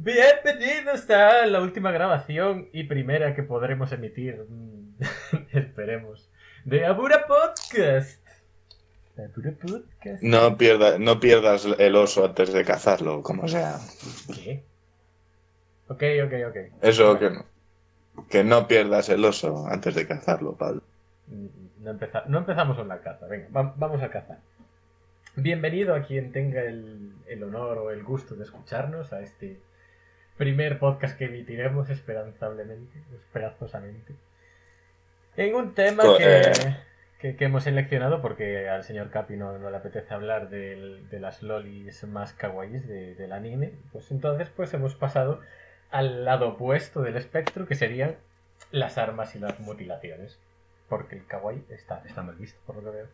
Bienvenidos a la última grabación y primera que podremos emitir, mm, esperemos, de Abura Podcast. Abura Podcast. No, pierda, no pierdas el oso antes de cazarlo, como sea. ¿Qué? Ok, ok, ok. Eso que no. Que no pierdas el oso antes de cazarlo, Pablo. Mm, No, empeza- no empezamos con la caza, venga, va- vamos a cazar. Bienvenido a quien tenga el, el honor o el gusto de escucharnos a este primer podcast que emitiremos esperanzablemente, esperanzosamente. En un tema que, eh. que, que hemos seleccionado porque al señor Capi no, no le apetece hablar de las lolis más kawaiis de- del anime, pues entonces pues hemos pasado al lado opuesto del espectro que serían las armas y las mutilaciones. Porque el kawaii está, está mal visto, por lo que veo.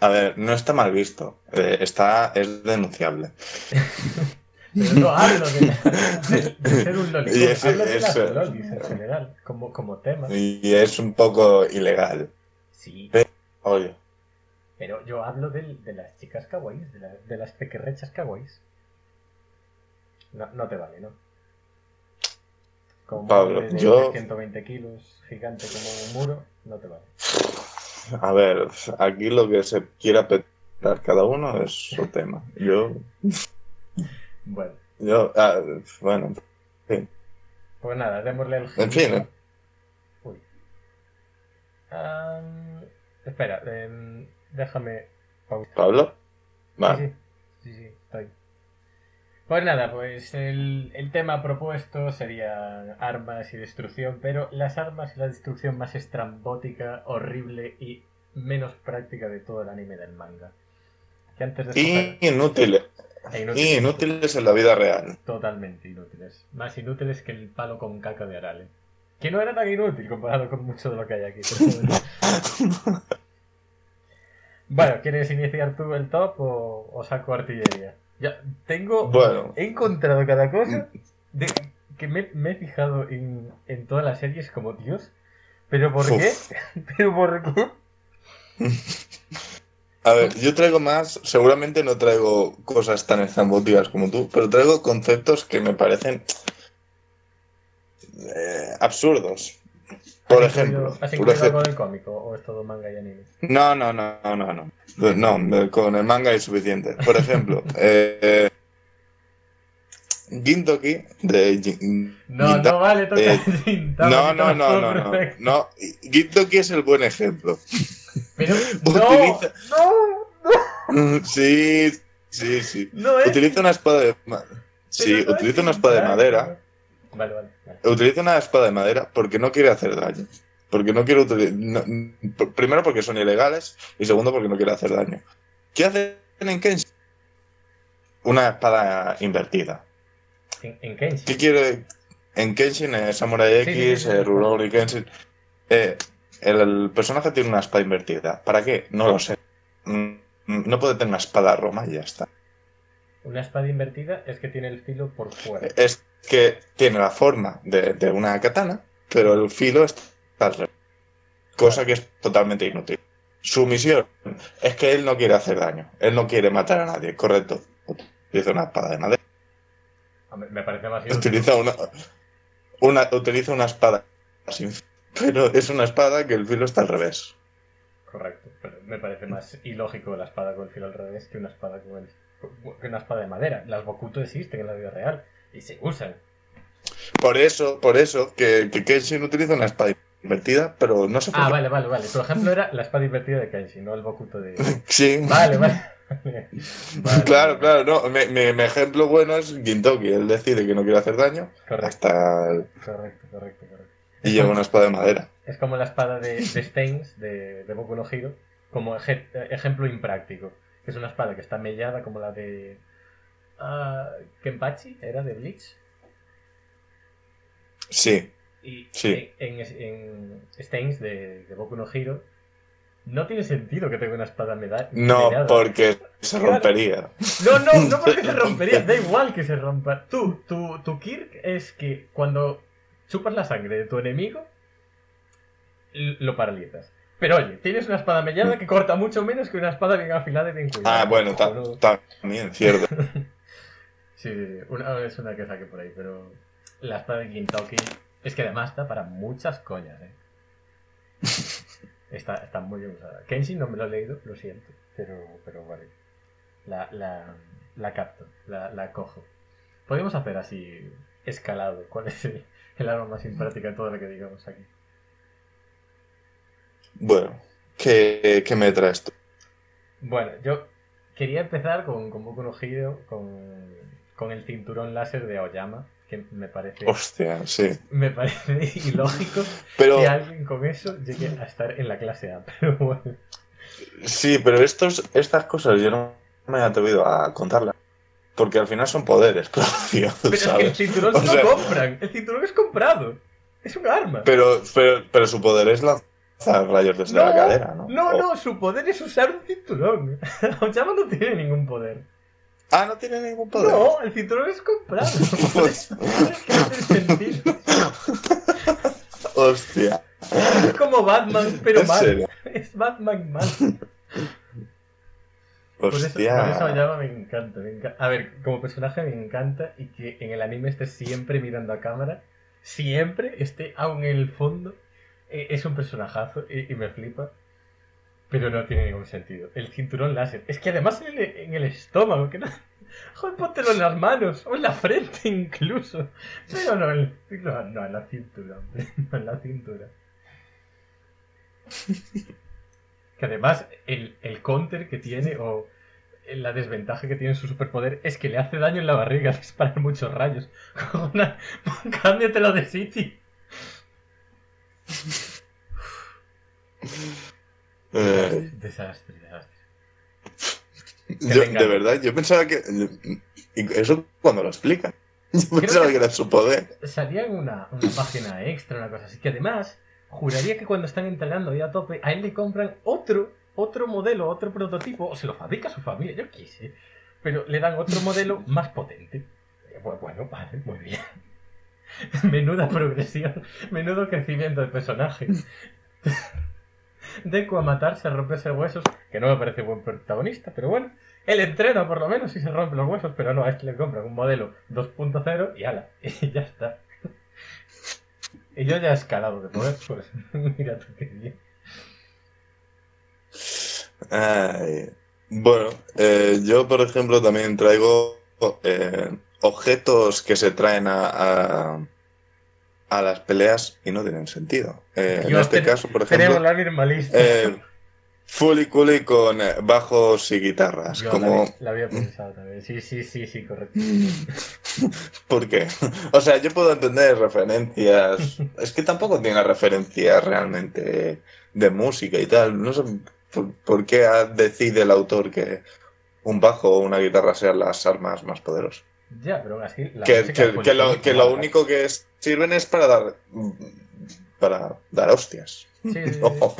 A ver, no está mal visto. eh, está, es denunciable. Pero no hablo de, de- de ser un lolicón, Y ese- hablo de las lolis en general, como, como tema. Y es un poco ilegal. Sí, Oye, pero yo hablo del- de, las chicas kawaiis, de, la- de las pequerrechas kawaiis. No, no te vale, ¿no? Como Pablo, de yo- 120 kilos, gigante como un muro, no te vale. a ver, aquí lo que se quiera petar cada uno es su tema. Yo, Bueno, yo, ah, bueno, pues nada, démosle el En fin, ¿eh? Uy. Am, espera, em, déjame pausar. Pablo, Sí, vale. sí, sí, sí, estoy. Pues nada, pues el, el tema propuesto sería armas y destrucción, pero las armas y la destrucción más estrambótica, horrible y menos práctica de todo el anime del manga. Que antes de Inútiles, e inútiles, inútiles en la vida real. Totalmente inútiles. Más inútiles que el palo con caca de Arale. Que no era tan inútil comparado con mucho de lo que hay aquí. bueno. ¿quieres iniciar tú el top o, o saco artillería? Ya, tengo. Bueno. He encontrado cada cosa de, que me, me he fijado en, en todas las series como Dios. ¿Pero por qué? ¿Pero por qué? A ver, yo traigo más, seguramente no traigo cosas tan estrambóticas como tú, pero traigo conceptos que me parecen eh, absurdos. Por ¿Has ejemplo, incluido- ¿Has por incluido ejemplo, algo del cómico o es todo manga y anime? no, no, no, no, no, no, no, con el manga es suficiente. Por ejemplo, eh, Gintoki de Gin- No, no vale, toca eh, Gintama, no, no, no, no, no, no, Gintoki es el buen ejemplo. Pero no, Utiliza- no, no, Sí, sí, sí. no es. Utiliza una espada de Sí, no utiliza una espada de Gintama. madera. Vale, vale. vale. Utiliza una espada de madera porque no quiere hacer daño. Porque no quiere utilizar. primero porque son ilegales y segundo porque no quiere hacer daño. ¿Qué hacen en Kenshin? Una espada invertida. En, en Kenshin. ¿Qué quiere? En Kenshin, eh, Samurai X, sí, sí, sí. eh, Rurouni Kenshin. eh, el, el personaje tiene una espada invertida. ¿Para qué? No lo sé. Mm, No puede tener una espada roma y ya está. Una espada invertida es que tiene el filo por fuera. Es que tiene la forma de, de una katana, pero el filo está al revés. Cosa que es totalmente inútil. Su misión es que él no quiere hacer daño. Él no quiere matar a nadie, correcto. Utiliza una espada de madera. Me parece más inútil. Utiliza una, una, utiliza una espada sin pero es una espada que el filo está al revés. Correcto. Pero me parece más ilógico la espada con el filo al revés que una espada con el, que una espada de madera. Las Bokuto existen en la vida real y se usan. Por eso, por eso, que, que Kenshin utiliza una espada invertida, pero no sé por Ah, vale, vale, vale. Tu ejemplo era la espada invertida de Kenshin, no el Bokuto de. Sí. Vale, vale. Vale, claro, vale. claro, no. Mi, mi- mi ejemplo bueno es Gintoki. Él decide que no quiere hacer daño Correcto, hasta correcto, correcto, correcto. y lleva una espada de madera. Es como la espada de, de Stains de, de Boku no Hero, como eje- ejemplo impráctico. Que es una espada que está mellada como la de. ah, Kenpachi, era de Bleach. Sí, Y Sí. en, Stains de, de Boku no Hero, no tiene sentido que tenga una espada meda- no, porque se rompería. No, no, no porque se rompería, da igual que se rompa. Tú, tu, tu Kirk es que cuando chupas la sangre de tu enemigo, lo paralizas. Pero oye, tienes una espada mellada que corta mucho menos que una espada bien afilada y bien cuidada. Ah, bueno, también, cierto. Sí, sí, sí. Una, es una que saqué por ahí, pero la espada de Gintoki es que además está para muchas coñas, ¿eh? Está, está muy bien usada. Kenshin no me lo he leído, lo siento, pero, pero vale. La, la, la capto, la, la cojo. Podemos hacer así, escalado, cuál es el, el arma más simpática de todo lo que digamos aquí. Bueno, ¿qué, qué me traes tú? Bueno, yo quería empezar con, con Boku no con, con el cinturón láser de Aoyama, que me parece, Hostia, sí. me parece ilógico Pero que alguien con eso llegue a estar en la clase A. Pero bueno, sí, pero estos, estas cosas yo no me he atrevido a contarlas. Porque al final son poderes, pero es que el cinturón O se lo compran, el cinturón es comprado, es un arma. Pero, pero, pero su poder es lanzar rayos desde la cadera, ¿no? No, no, su poder es usar un cinturón. Aoyama no tiene ningún poder. Ah, no tiene ningún poder. No, el cinturón es comprado. Por eso es que no tiene sentido. Hostia. Es como Batman, pero ¿En mal. serio? Es Batman mal. Por eso, por Hostia. eso me encanta, me enca- A ver, como personaje me encanta y que en el anime esté siempre mirando a cámara, siempre esté aún en el fondo. Eh, es un personajazo y, y me flipa. Pero no tiene ningún sentido. El cinturón láser. Es que además en el, estómago, que no. Joder, póntelo en las manos o en la frente incluso. Pero no, en- no, no en la cintura, hombre. No en la cintura. Que además el, el counter que tiene o la desventaja que tiene su superpoder es que le hace daño en la barriga disparar muchos rayos. Cámbiatelo de City. Eh, Desastre, desastre. yo, de verdad, yo pensaba que. Eso cuando lo explican. Yo pensaba que- que... era su poder. Salía en una, una página extra, una cosa así. Que además, juraría que cuando están entrenando ya a tope, a él le compran otro, otro modelo, otro prototipo, o se lo fabrica su familia, yo qué sé. Pero le dan otro modelo más potente. Eh, bu- Bueno, vale, muy bien. Menuda progresión, menudo crecimiento de personaje. Deku a matarse, a romperse huesos, que no me parece buen protagonista, pero bueno. Él entrena por lo menos y se rompe los huesos, pero no, a este le compran un modelo 2.0 y ala, y ya está. Y yo ya he escalado de poder, pues mira tú qué bien. Bueno, eh, yo, por ejemplo, también traigo eh, objetos que se traen a, a las peleas y no tienen sentido. Eh, en este caso, por Tenemos ejemplo, la misma lista. eh, Fully Cooly con eh, bajos y guitarras. Yo como... la, había- la había pensado también. Sí, sí, sí, sí, correcto. ¿Por qué? O sea, yo puedo entender referencias. Es que tampoco tiene referencias realmente de música y tal. No sé por, por qué decide el autor que un bajo o una guitarra sean las armas más poderosas. Ya, pero así. La Que, lo, que lo único que es- sirven es para dar para dar hostias. Sí. No.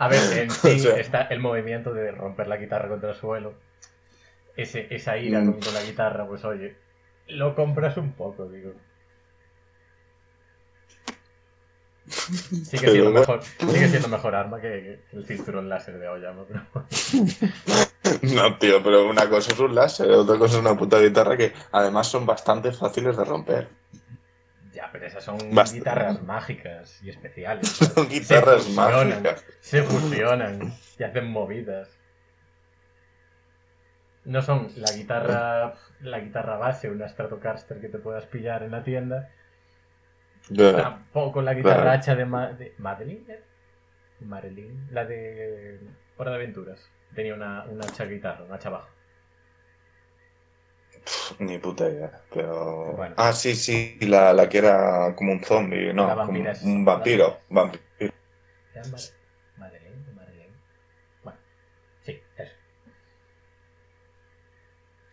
A ver, en sí O sea- está el movimiento de romper la guitarra contra el suelo. Ese, esa ira Mm. con, la guitarra, pues oye, lo compras un poco, digo. Sigue siendo, mejor, sigue siendo mejor arma que, que el cinturón láser de Aoyama, pero No, tío, pero una cosa es un láser, otra cosa es una puta guitarra que además son bastante fáciles de romper. ya, pero esas son guitarras mágicas y especiales. Son guitarras Se mágicas. Se fusionan y hacen movidas. No son la guitarra, la guitarra base, una Stratocaster que te puedas pillar en la tienda. Ya. Tampoco la guitarra Claro. hacha de, Ma- de Madeline. ¿eh? Marilyn, la de Hora de Aventuras. Tenía una, una hacha guitarra, una hacha baja. Ni puta idea, pero... Bueno. Ah, sí, sí, la, la que era como un zombie, no, como un vampiro. vampiro. Bueno, sí, eso.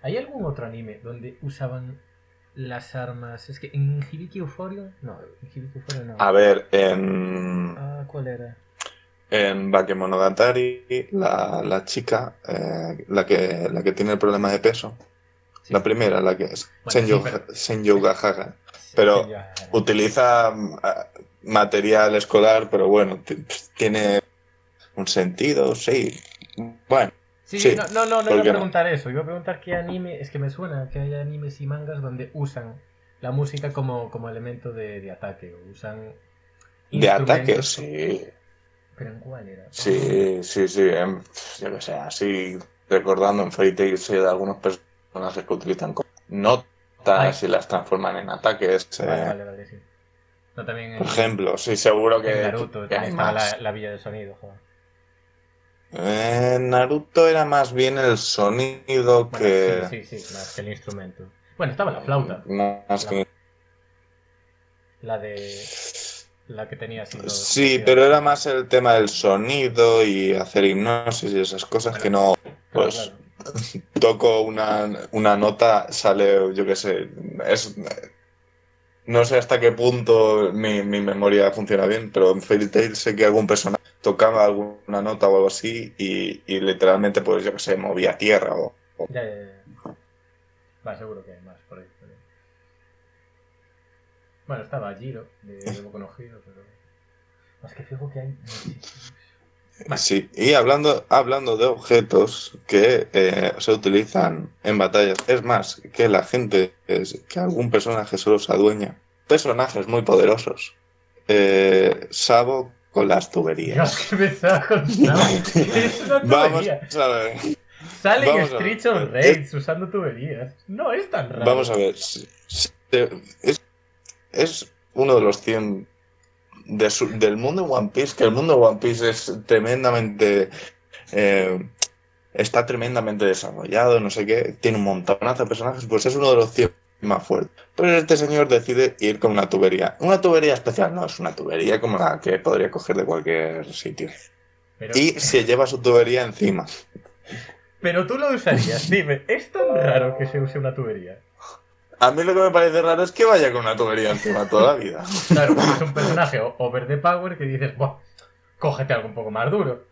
¿Hay algún otro anime donde usaban las armas? Es que en Hibiki Euphoria. No, en Hibiki Euphoria no. A ver, en, Ah, ¿cuál era? En Bakemonogatari, la, la chica, eh, la, que, la que tiene el problema de peso, Sí. la primera, la que es Bueno, Senyo, sí, Sí, pero utiliza ah, material escolar, pero bueno, tiene un sentido, sí. Bueno, Sí, Sí, no, no, no, no ¿por iba a qué no? preguntar eso. Iba a preguntar qué anime. Es que me suena que hay animes y mangas donde usan la música como, como elemento de, de ataque. O usan. De ataque, sí. ¿Pero en cuál era? Sí, sí, sí. em, yo que sé, así recordando en Fairy Tail sí, de algunos personajes que utilizan notas Ay. y las transforman en ataques. eh, Vale, vale, vale, sí. No, también en, Por ejemplo, sí, seguro en que, Naruto que hay también estaba más. la, la villa de sonido, joder. En Naruto era más bien el sonido Bueno, que. sí, sí, sí, más que el instrumento. Bueno, estaba la flauta, Más que. la de. La que tenía así. los- Sí, pero era más el tema del sonido y hacer hipnosis y esas cosas que no. Pues claro. toco una, una nota, sale, yo qué sé, es. No sé hasta qué punto mi, mi memoria funciona bien, pero en Fairy Tail sé que algún personaje tocaba alguna nota o algo así y, y literalmente, pues yo qué sé, movía tierra o, o- Ya, ya, ya. Va, seguro que más por ahí. pero- Bueno, estaba Giro, de, de no Hero, pero. Es que fijo que hay. muchísimos. Vale. Sí, y hablando, hablando de objetos que eh, se utilizan en batallas, es más, que la gente, es, que algún personaje solo se adueña, personajes muy poderosos. Eh, Sabo con las Dios, tuberías. que me estaba contando. Es una Vamos tubería. a ver, Salen vamos ver. of Rage usando tuberías. No es tan raro. vamos a ver. Es, uno de los 100 de su- del mundo One Piece, que el mundo de One Piece es tremendamente... eh, está tremendamente desarrollado, no sé qué, tiene un montonazo de personajes, pues es uno de los 100 más fuertes. Pero este señor decide ir con una tubería. Una tubería especial, no, es una tubería como la que podría coger de cualquier sitio. Pero, Y se lleva su tubería encima. pero tú lo usarías. Dime, ¿es tan raro que se use una tubería? A mí lo que me parece raro es que vaya con una tubería encima toda la vida. Claro, porque es un personaje over the power que dices, Buah, cógete algo un poco más duro.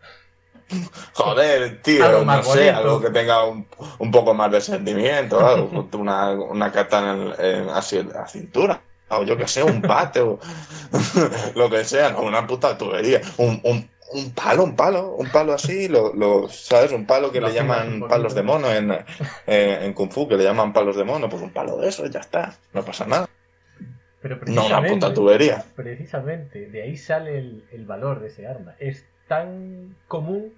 Joder, tío, Algo no más sé, bonito. algo que tenga un, un poco más de sentimiento, algo, una, una katana en, en- así la cintura, o yo que sé, un pate, o lo que sea, no, una puta tubería, un, un, un palo, un palo, un palo así, lo, lo- ¿sabes? Un palo que le llaman palos de mono en, en, en Kung Fu, que le llaman palos de mono, pues un palo de eso, ya está, no pasa nada, Pero no precisamente, una puta tubería. precisamente, de ahí sale el, el valor de ese arma. Es tan común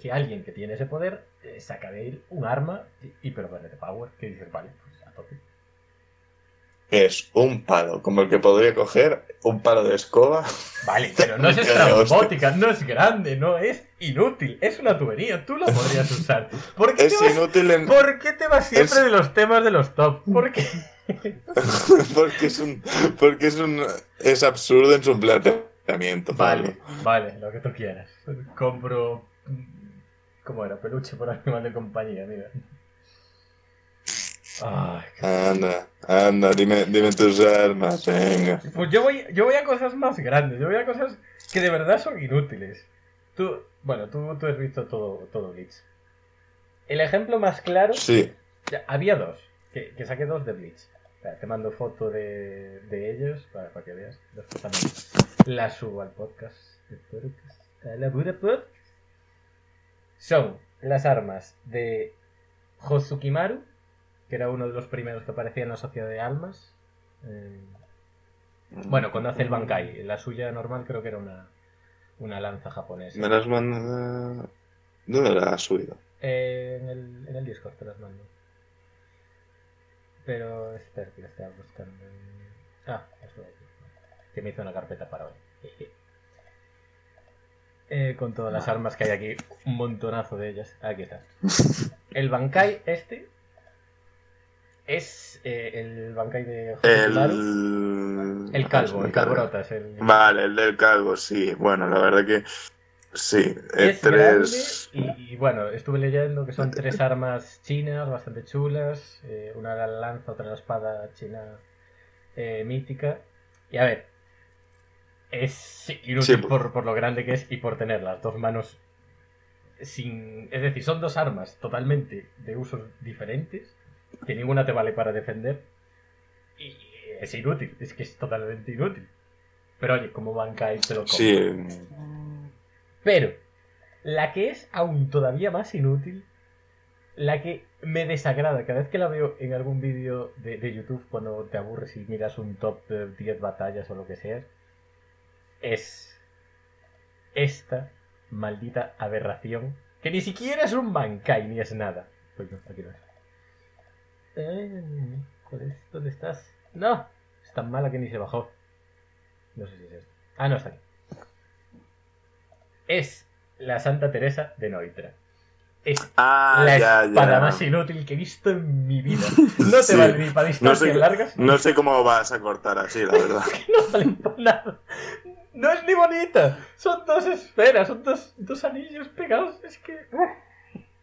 que alguien que tiene ese poder eh, saca de él un arma hiper the power que dices, vale, pues a tope. Es un palo, como el que podría coger un palo de escoba. Vale, pero no es estrambótica, no es grande, no es inútil, es una tubería, tú la podrías usar. ¿Por qué, Es te vas, inútil en, ¿por qué te vas siempre Es- de los temas de los top? ¿Por qué? porque es un porque es un es absurdo en su planteamiento Vale, Pablo. vale, lo que tú quieras. Compro. ¿Cómo era? Peluche por animal de compañía, mira. Ay, anda anda dime dime tus armas venga Pues yo voy, yo voy a cosas más grandes, yo voy a cosas que de verdad son inútiles. Tú, bueno, tú, tú has visto todo, todo Bleach. El ejemplo más claro, sí había dos, que, que saqué dos de Bleach. Espera, te mando foto de, de ellos para, para que veas. La subo al podcast. a la. Son las armas de Hosukimaru, que era uno de los primeros que aparecía en la Sociedad de Almas. Eh, bueno, cuando hace el Bankai, la suya normal creo que era una, una lanza japonesa. me las manda ¿dónde las has subido? Eh, en, el, en el Discord te las mando. Pero espera que la estaba buscando. Ah, esto aquí. Que me hizo una carpeta para hoy. Eh, con todas las armas que hay aquí, un montonazo de ellas. Aquí está. El Bankai este es eh, el Bankai de el El calvo, el calbrotas. El... vale el del calvo sí bueno la verdad que sí el Es tres grande y, y, bueno, estuve leyendo que son tres armas chinas bastante chulas, eh, una la lanza, otra la espada china eh, mítica. Y a ver, es inútil Sí, por, por lo grande que es y por tener las dos manos sin... Es decir, son dos armas totalmente de usos diferentes, que ninguna te vale para defender. Y es inútil, es que es totalmente inútil. Pero oye, como Bankai te lo compro. sí Pero, La que es aún todavía más inútil, la que me desagrada cada vez que la veo en algún vídeo de, de YouTube cuando te aburres y miras un top de 10 batallas o lo que sea, es esta maldita aberración que ni siquiera es un Mankai ni es nada. Pues no, aquí no es. Eh, ¿cuál es? ¿Dónde estás? No, es tan mala que ni se bajó. No sé si es esto. Ah, no, está aquí. Es la Santa Teresa de Noitra. Es Ah, la ya, espada ya. más inútil que he visto en mi vida. No te Sí. vale ni para No distancias sé, largas. no sé cómo vas a cortar así, la verdad. no valen para nada. No es ni bonita. Son dos esferas, son dos, dos anillos pegados. Es que.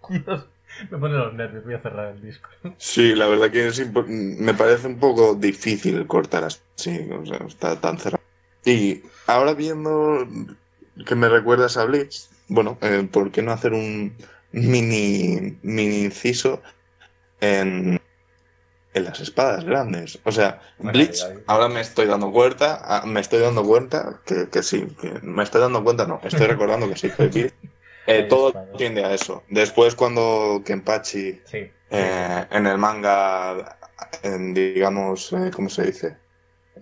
Dios. Me pone los nervios, voy a cerrar el disco. Sí, la verdad que es me parece un poco difícil cortar así, o sea, está tan cerrado. Y ahora viendo que me recuerdas a Blitz, bueno, eh, ¿por qué no hacer un mini, mini inciso en, en las espadas grandes? O sea, Bueno, Blitz, ahí- ahí. ahora me estoy dando cuenta, ah, me estoy dando cuenta que, que sí, que me estoy dando cuenta, no, estoy recordando que sí, que eh, todo tiende a eso. Después cuando Kenpachi Sí. eh, en el manga, en, digamos, eh, ¿cómo se dice?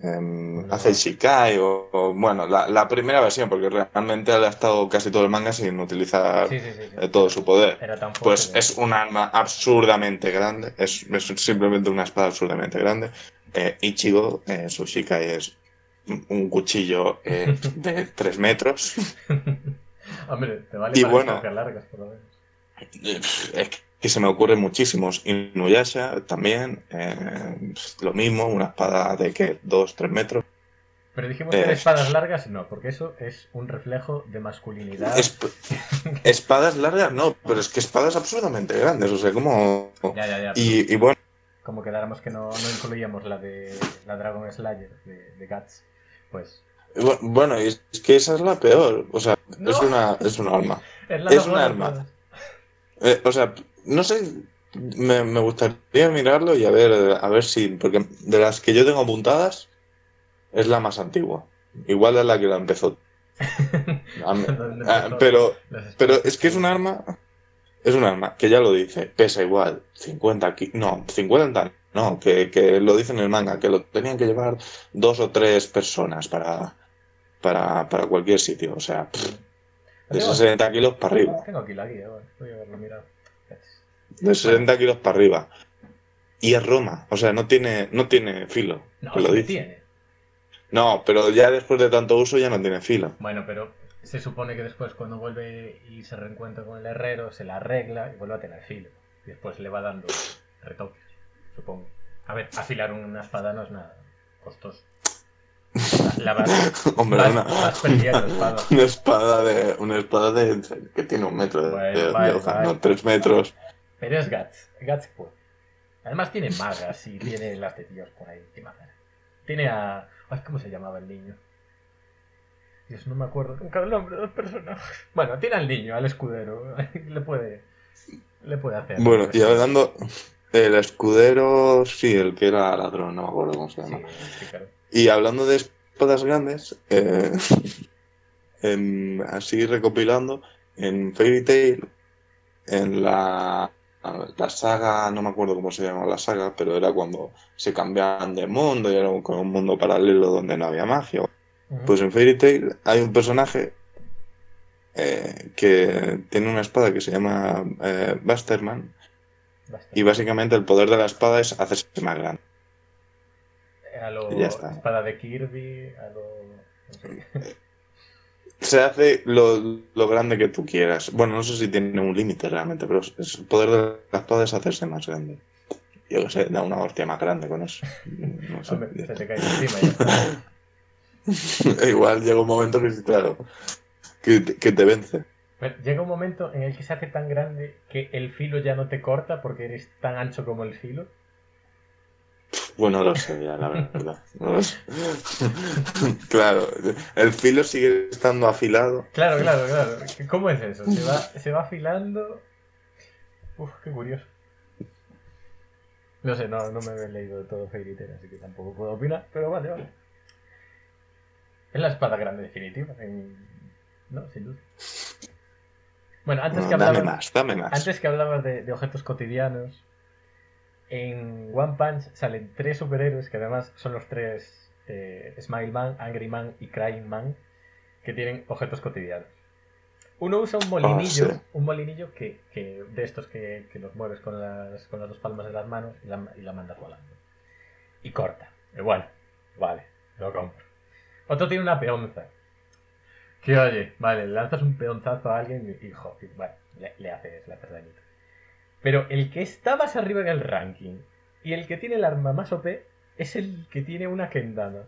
Em, hace el Shikai o, o, bueno, la, la primera versión, porque realmente él ha estado casi todo el manga sin utilizar Sí, sí, sí. sí. eh, todo su poder. Pues es un arma absurdamente grande, es, es simplemente una espada absurdamente grande. Eh, Ichigo, su Shikai es un- cuchillo de 3 metros. Hombre, te vale Y para bueno. largas, por lo menos. Eh, Es que se me ocurren muchísimos. Inuyasha también, eh, lo mismo, una espada de que 2, 3 metros. Pero dijimos que Eh. espadas largas no, porque eso es un reflejo de masculinidad. Esp- espadas largas no, pero es que espadas absurdamente grandes, o sea, como... Ya, ya, ya. Y, y bueno, Como quedáramos que no, no incluíamos la de la Dragon Slayer de, de Guts, pues. bu- bueno, es que esa es la peor, o sea, No. es una es un arma. Es, Es un mejor de arma. Eh, o sea, no sé, me, me gustaría mirarlo y a ver, a ver si, porque de las que yo tengo apuntadas, es la más antigua. Igual es la que la empezó. Pero, pero es que es un arma, es un arma que ya lo dice, pesa igual, 50 kilos, no, 50 no, que, que lo dice en el manga, que lo tenían que llevar dos o tres personas para, para, para cualquier sitio, o sea, pff, de Tengo- 60 kilos para arriba. Tengo aquí la guía, bueno, voy a verlo, mira. De 60 kilos para arriba. Y es Roma, o sea, no tiene, no tiene filo. No, lo dice. tiene. No, pero ya después de tanto uso ya no tiene filo. Bueno, pero se supone que después cuando vuelve y se reencuentra con el herrero, se la arregla y vuelve a tener filo. Y después le va dando retoques, supongo. A ver, afilar una espada no es nada costoso. La, vas, Hombre, vas- una, vas perdiendo espada. una espada de, una espada de, que tiene un metro de, de- de vale, hoja, vale. no, tres metros. Pero es Guts. Guts puede. Además tiene magas y tiene las tetillas por ahí. ¿Qué? Tiene a... Ay, ¿cómo se llamaba el niño? Dios, no me acuerdo nunca el nombre de los personajes. Bueno, tiene al niño, al escudero. le puede... Le puede hacer. Bueno, y hablando, el escudero, sí, el que era ladrón, no me acuerdo cómo se Sí, llama. sí, claro. Y hablando de espadas grandes, eh, em, así recopilando, en Fairy Tail, en la, la saga, no me acuerdo cómo se llama la saga, pero era cuando se cambiaban de mundo y era un, mundo paralelo donde no había magia. Pues en Fairy Tail hay un personaje eh, que tiene una espada que se llama eh, Busterman y básicamente el poder de la espada es hacerse más grande. A lo ya está. espada de Kirby, a lo... no sé. Se hace lo, lo grande que tú quieras. Bueno, no sé si tiene un límite realmente, pero es- el poder de la espada es hacerse más grande. Yo que sé, da una hostia más grande con eso. No sé. Hombre, se te cae encima ya. Igual llega un momento que, sí, claro, que, te- que te vence. Llega un momento en el que se hace tan grande que el filo ya no te corta porque eres tan ancho como el filo. Bueno, lo sé ya, la verdad. Claro, el filo sigue estando afilado. Claro, claro, claro. ¿Cómo es eso? Se va, se va afilando. Uf, qué curioso. No sé, no, no me he leído todo Fairy Tail, así que tampoco puedo opinar, pero vale, vale. Es la espada grande definitiva. en- No, sin duda. Bueno, antes No, que dame hablabas, más, dame más. antes que hablabas de, de objetos cotidianos, en One Punch salen tres superhéroes que además son los tres eh, Smile Man, Angry Man y Crying Man que tienen objetos cotidianos. Uno usa un molinillo, Ah, sí. un molinillo que, que- de estos que, que los mueves con las, con las dos palmas de las manos y la, y la mandas volando. Y corta. Y bueno, vale, lo compro. Otro tiene una peonza. Que oye, vale, le lanzas un peonzazo a alguien y, y, jo, y, bueno, le, le haces, le haces dañito. Pero el que está más arriba en el ranking y el que tiene el arma más OP es el que tiene una kendama.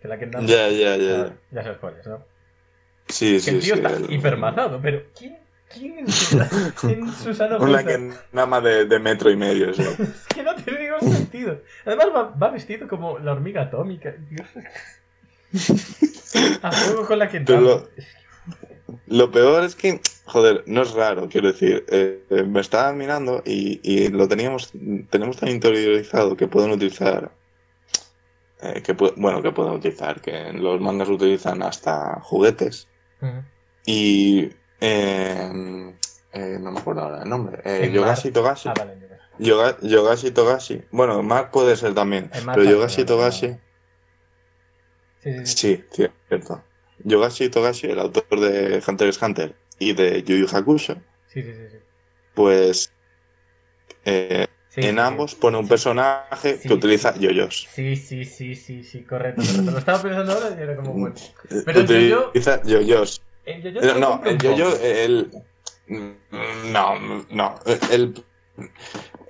Que la kendama. Ya, ya, ya. Ah, ya. ya sabes cuál es, ¿no? Sí, Que sí, el tío sí. está el- hipermazado, pero ¿quién, quién en su, en su sano Una más de, de metro y medio, sí. Es que no tiene ningún sentido. Además va, va vestido como la hormiga atómica. Dios. A juego con la kendama. Pero- Lo peor es que, joder, no es raro, quiero decir, eh, eh, me estaba mirando y, y lo teníamos, tenemos tan interiorizado que pueden utilizar, eh, que bueno, que pueden utilizar, que los mangas utilizan hasta juguetes Ujú. y, eh, eh, no me acuerdo ahora el nombre, eh, Yogashi Togashi, Ah, vale. Yoga- Yogashi Togashi, bueno, Mark puede ser también, pero Yogashi. Togashi, sí. sí, cierto, Yogashi Togashi, el autor de Hunter x Hunter y de Yu Yu Hakusho, Sí, sí, sí, sí. pues eh, en ambos pone un personaje que utiliza yoyos. Sí, sí, sí, sí, sí, correcto, correcto. Lo estaba pensando ahora y era como, bueno. Eh, Pero el yo-yo- utiliza yoyos. El yo-yo No, compro el yoyo, el. No, no. El,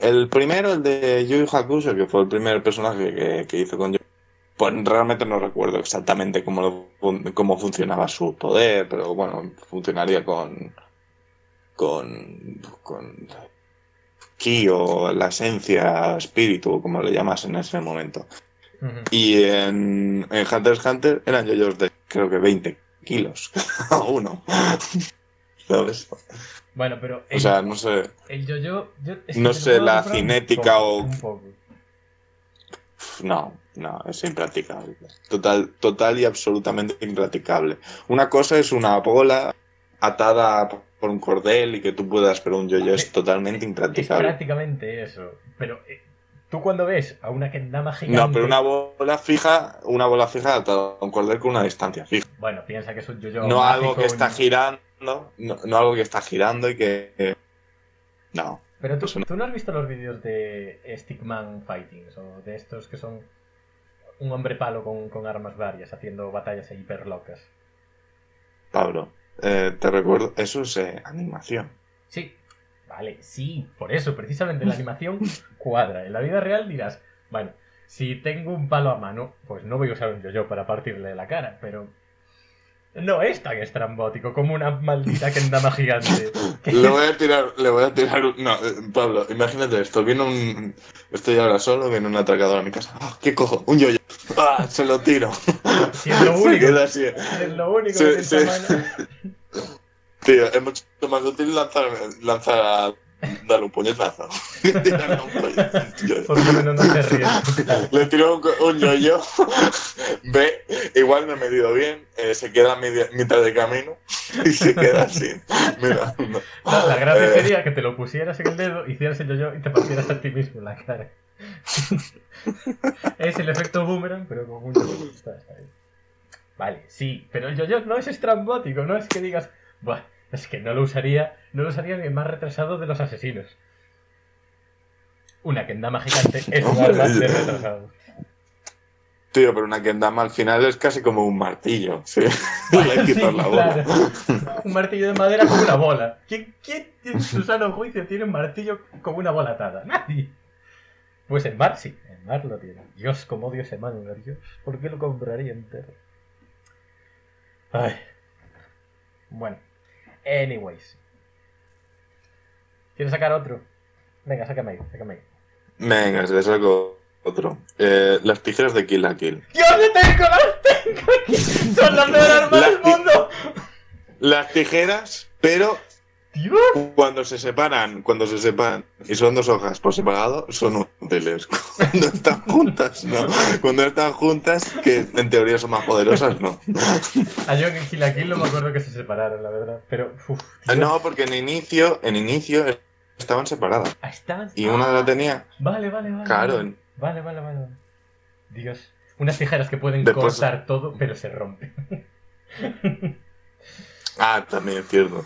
el primero, el de Yu Yu Hakusho, que fue el primer personaje que, que hizo con yo. Pues realmente no recuerdo exactamente cómo, lo cómo funcionaba su poder, pero bueno, funcionaría con. con. con. ki o la esencia, espíritu, como le llamas en ese momento. Y en, en Hunter x Hunter eran yoyos de creo que 20 kilos cada uno. ¿Sabes? Bueno, pero O el, sea, no sé. el yo-yo... yo- que no sé la cinética o- Un poco. No, no, es impracticable. Total, total y absolutamente impracticable. Una cosa es una bola atada por un cordel y que tú puedas, pero un yoyo es totalmente Es impracticable. prácticamente eso. Pero eh, tú cuando ves a una kendama gigante... No, pero una bola fija, una bola fija atada a un cordel con una distancia fija. Bueno, piensa que es un yo-yo No algo que está un- girando, no, no algo que está girando y que... No. Pero tú, tú no has visto los vídeos de Stickman Fightings o de estos que son un hombre palo con, con armas varias haciendo batallas ahí hiper locas. Pablo, eh, te recuerdo, eso es eh, animación. Sí, vale, sí, por eso, precisamente la animación cuadra. En la vida real dirás, bueno, si tengo un palo a mano, pues no voy a usar un yo-yo para partirle la cara, pero no es tan estrambótico como una maldita kendama gigante. Le voy a tirar, le voy a tirar un... No, eh, Pablo, imagínate esto, viene un... Estoy ahora solo, viene un atracador a mi casa. Ah, ¿Qué cojo? Un yoyo. ¡Ah! Se lo tiro. Si es lo único. así. Es lo único Sí, que sí. Tío, es mucho más útil lanzar, lanzar a... Darle un puñetazo. Tirarle un puñetazo. Por lo menos no se ríe. Le tiro un, un yo-yo, ve, igual me he medido bien, eh, se queda a media- mitad de camino y se queda así. Mira, no. La, la gracia Eh, sería que te lo pusieras en el dedo, hicieras el yo-yo y te partieras a ti mismo en la cara. es el efecto boomerang, pero con un bien. Vale, sí, pero el yo-yo no es estrambótico, no es que digas, Buah, es que no lo usaría, no lo usaría ni el más retrasado de los asesinos. Una kendama gigante es un arma de retrasado. Tío, pero una kendama al final es casi como un martillo. ¿sí? La bola. claro. Un martillo de madera con una bola. ¿Quién, quién en su sano juicio tiene un martillo con una bola atada? Nadie. Pues el mar sí, el mar lo tiene. Dios, cómo odio ese manga, Dios. ¿Por qué lo compraría entero? Ay. Bueno. Anyways. ¿Quieres sacar otro? Venga, sácame ahí, sácame ahí. Venga, se saco otro. Eh, las tijeras de Kill la Kill. ¡Dios, le tengo las tengo! ¡Son la peor arma La- del mundo! Las tijeras, pero Cuando se separan, cuando se separan y son dos hojas por separado, son útiles. Cuando están juntas, no. Cuando están juntas, que en teoría son más poderosas, no. A yo en Kill la Kill no me acuerdo que se separaron, la verdad. Pero, uf, Dios. No, porque en inicio, en inicio estaban separadas. Ah, estaban- Y una la tenía. Vale, vale, vale. Claro, Vale, vale, vale. vale. Dios. Unas tijeras que pueden Después- cortar todo, pero se rompen. Ah, también es cierto.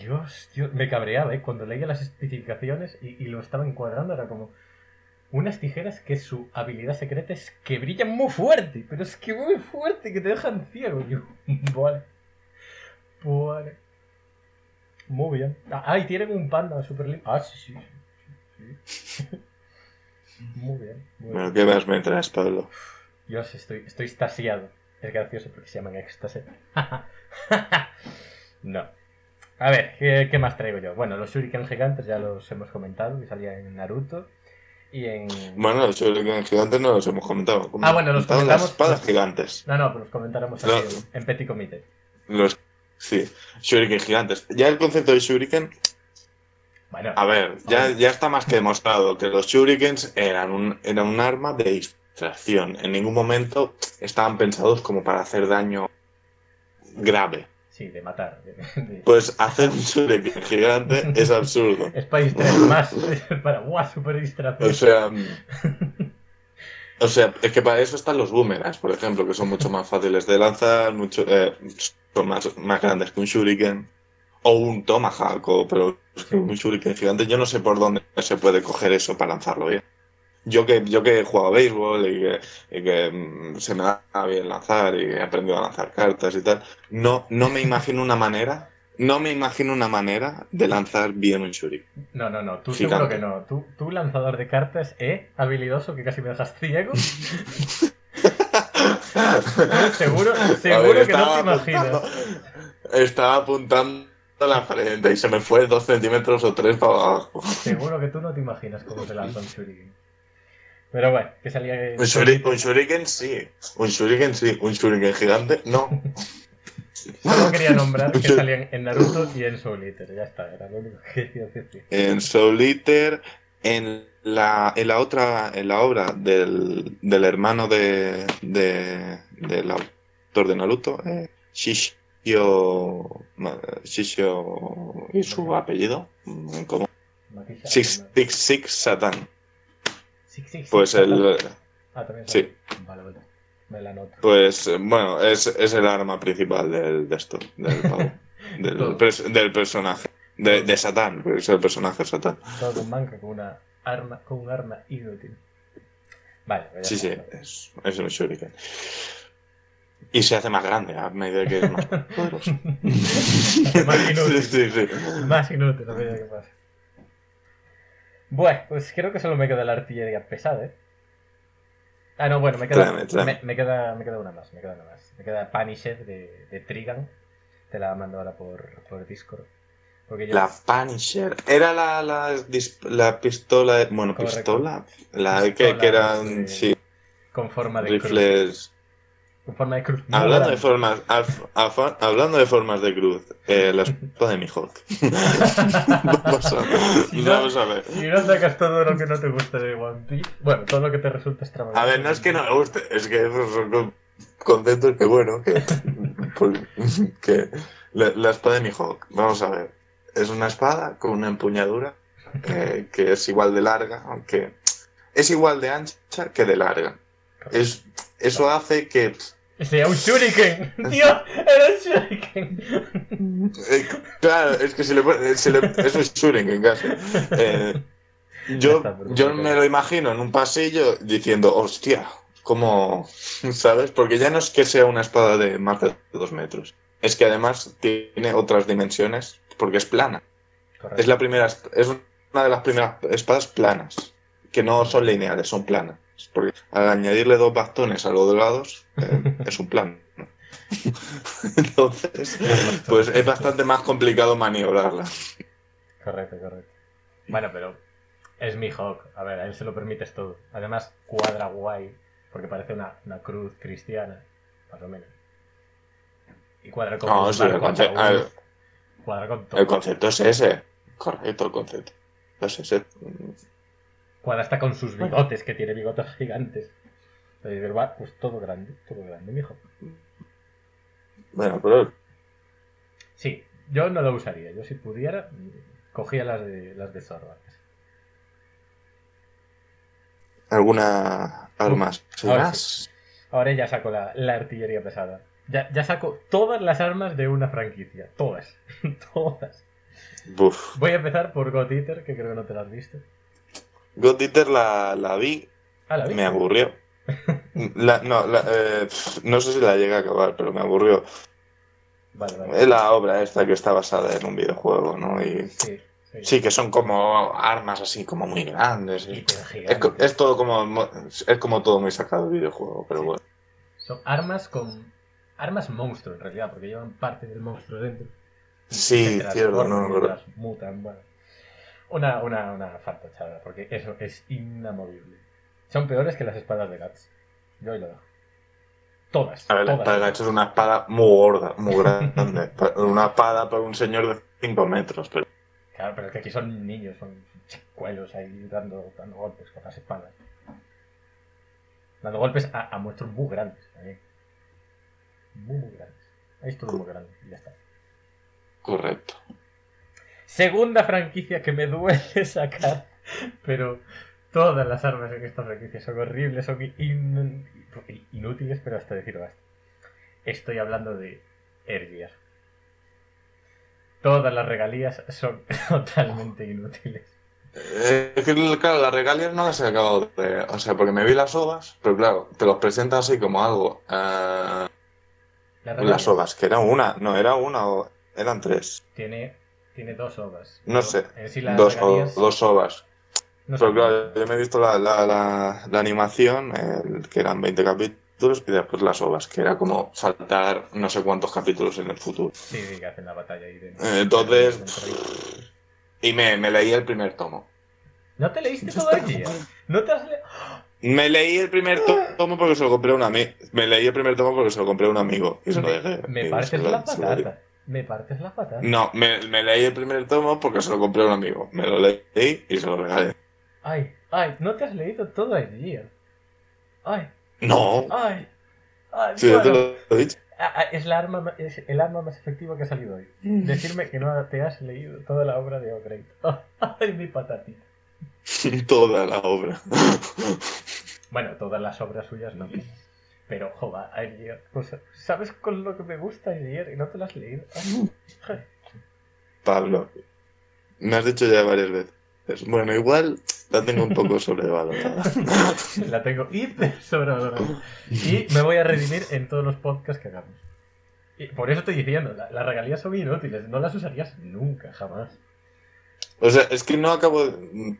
Dios, Dios, me cabreaba, ¿eh? Cuando leía las especificaciones y, y lo estaba encuadrando, era como unas tijeras que su habilidad secreta es que brillan muy fuerte, pero es que muy fuerte, que te dejan ciego. Yo, vale. Vale. Muy bien. Ah, y tienen un panda super lindo. Ah, sí, sí. sí, sí. Muy bien. Muy Bueno. ¿qué más me traes, Pablo? Dios, estoy, estoy extasiado. Es gracioso porque se llaman éxtasis. no. A ver, ¿qué, qué más traigo yo? Bueno, los shuriken gigantes ya los hemos comentado, que salían en Naruto. Y en... Bueno, los shuriken gigantes no los hemos comentado. Ah, bueno, los comentamos. Las espadas gigantes. No, no, pero los comentáramos No. así en Petit Comité. Los, sí, shuriken gigantes. Ya el concepto de shuriken, Bueno, a ver, ya, ya está más que demostrado que los shurikens eran un, eran un arma de distracción. En ningún momento estaban pensados como para hacer daño grave. Sí, de matar. de- Pues hacer un shuriken gigante es absurdo. Es para distraer más. para, guau, super distracción. O sea, o sea, es que para eso están los boomerangs, por ejemplo, que son mucho más fáciles de lanzar, mucho, eh, son más, más grandes que un shuriken. O un tomahawk, pero es que un shuriken gigante, yo no sé por dónde se puede coger eso para lanzarlo bien. Yo que, yo que he jugado a béisbol y que, y que, mm, se me da bien lanzar y he aprendido a lanzar cartas y tal, no, no me imagino una manera, no me imagino una manera de lanzar bien un shuriken. No, no, no, tú Gigante. seguro que no. Tú, tú lanzador de cartas, ¿eh? Habilidoso, que casi me dejas ciego. seguro seguro ver, que no te imaginas. Estaba apuntando a la frente y se me fue dos centímetros o tres para abajo. Seguro que tú no te imaginas cómo se lanza un shuriken. Pero bueno, que salía... Un, shuri- un shuriken sí, un shuriken sí, un shuriken gigante no. Solo quería nombrar que salían en Naruto y en Soul Eater. Ya está, era lo único que quería decir. En Soul Eater, en la, en la otra, en la obra del, del hermano de, de, del autor de Naruto, eh, Shishio, Shishio, ¿y su apellido? ¿Cómo? Six. Six, Six Satan. Pues el, Ah, también sí. sale. Vale, vale. Me la noto. Pues eh, bueno, es, es el arma principal del, de esto, del pavo, del, pers- del personaje, de, de Satán, es el personaje Satán. Todo un manga con una arma, con un arma inútil. Vale, pues Sí, sí, es, es un shuriken. Y se hace más grande a medida que es más poderoso. Más inútil. Sí, sí, sí. Más inútil a medida que pasa. Bueno, pues creo que solo me queda la artillería pesada, ¿eh? Ah, no, bueno, me queda, Tráeme, tráeme. Me, me queda, me queda una más, me queda una más. Me queda Punisher de, de Trigan. Te la mando ahora por, por Discord. Porque yo... La Punisher. Era la, la, pistola. Bueno, Correcto. pistola. La que, Pistola, que eran. sí. Sí, Con forma de cruz. Forma de cruz. Hablando de formas, hablando de formas de cruz, eh, la espada de Mihawk. vamos, a, Si no- vamos a ver. Si no sacas todo lo que no te gusta de One Piece, bueno, todo lo que te resulta extravagante. A ver, no es que no me guste, es que esos son con- conceptos que bueno, que, por- que la, la espada de Mihawk, vamos a ver, es una espada con una empuñadura eh, que es igual de larga, aunque es igual de ancha que de larga. Es, eso hace que Sea un shuriken. Tío, era un shuriken. Eh, claro, es que se le, se le- es un shuriken casi. Eh, yo, yo me lo imagino en un pasillo diciendo, hostia, ¿cómo? ¿Sabes? Porque ya no es que sea una espada de más de dos metros. Es que además tiene otras dimensiones porque es plana. Correcto. Es la primera, es una de las primeras espadas planas, que no son lineales, son planas. Porque al añadirle dos bastones a los lados, eh, es un plano. Entonces, pues es bastante más complicado maniobrarla. Correcto, correcto. Bueno, pero es mi Hawk. A ver, a él se lo permites todo. Además, cuadra guay, porque parece una, una cruz cristiana, más o menos. Y cuadra con No, un sí, barco a ver, ataúd. Cuadra con todo. El concepto es ese. Correcto, el concepto. Es ese. Cuadra hasta con sus bigotes, que tiene bigotes gigantes. Va, pues todo grande, todo grande, mijo. Bueno, pero Sí, yo no lo usaría. Yo si pudiera, cogía las de las de Zorba. alguna arma ¿Sí ahora ya saco la, la artillería pesada. Ya, ya saco todas las armas de una franquicia. Todas. todas. Buf. Voy a empezar por God Eater, que creo que no te la has visto. God Eater la, la vi, Ah, la vi. me aburrió. La- no, la- eh, no sé si la llegué a acabar, pero me aburrió. Vale, Es vale. la obra esta que está basada en un videojuego, ¿no? Y Sí, sí. sí, que son como armas así, como muy grandes. y- Hiper Es, es todo como mo- es como todo muy sacado del videojuego, pero bueno. Son armas con. Armas monstruo en realidad, porque llevan parte del monstruo dentro. Sí, cierto, no, pero- mutan, bueno. Una, una, una fantochada, porque eso es inamovible. Son peores que las espadas de Guts. Yo ahí lo dejo. Todas. A ver, la espada de Gacho es una espada muy gorda, muy grande. Una espada para un señor de 5 metros, pero Claro, pero es que aquí son niños, son chicuelos ahí dando, dando golpes con las espadas. Dando golpes a, a monstruos muy grandes. Muy, muy grandes. Ahí es todo muy grande y ya está. correcto. Segunda franquicia que me duele sacar, pero todas las armas en esta franquicia son horribles, son in- inútiles, pero hasta decir basta. Estoy hablando de Air Todas las regalías son totalmente inútiles. Es que, claro, las regalias no las he acabado de... O sea, porque me vi las ovas, pero claro, te los presentan así como algo. eh, Las regalías las ovas, que era una, no, era una o... Eran tres. Tiene, tiene dos ovas. No sé, las Dos, o- regalías dos ovas. no Pero claro, yo me he visto la, la, la, la animación, el- que eran 20 capítulos, y después las ovas, que era como saltar no sé cuántos capítulos en el futuro. Sí, sí, que hacen la batalla ahí dentro. Eh, Entonces, y me, me leí el primer tomo. ¿No te leíste todavía? ¿No te has leído? Me leí el primer to- tomo porque se lo compré a un amigo. Me leí el primer tomo porque se lo compré a un amigo. Y se lo dejé. Me lo- la patata. Me partes la patata. No, me, me leí el primer tomo porque se lo compré a un amigo. Me lo leí y se lo regalé. Ay, ay, no te has leído todo el día. Ay, No, ay, ay. si yo te bueno. lo he dicho. Ah, ah, es, la arma, ma- es el arma más efectiva que ha salido hoy. Decirme que no te has leído toda la obra de O'Grady. Ay, mi patatita. Toda la obra. Bueno, todas las obras suyas no. Pero, joder, ayer, pues, ¿sabes con lo que me gusta ayer y no te lo has leído? Pablo, me has dicho ya varias veces. Bueno, igual la tengo un poco sobrevalorada. La tengo hiper sobrevalorada. Y me voy a redimir en todos los podcasts que hagamos. Y por eso estoy diciendo, la- las regalías son inútiles, no las usarías nunca, jamás. O sea, es que no acabo de...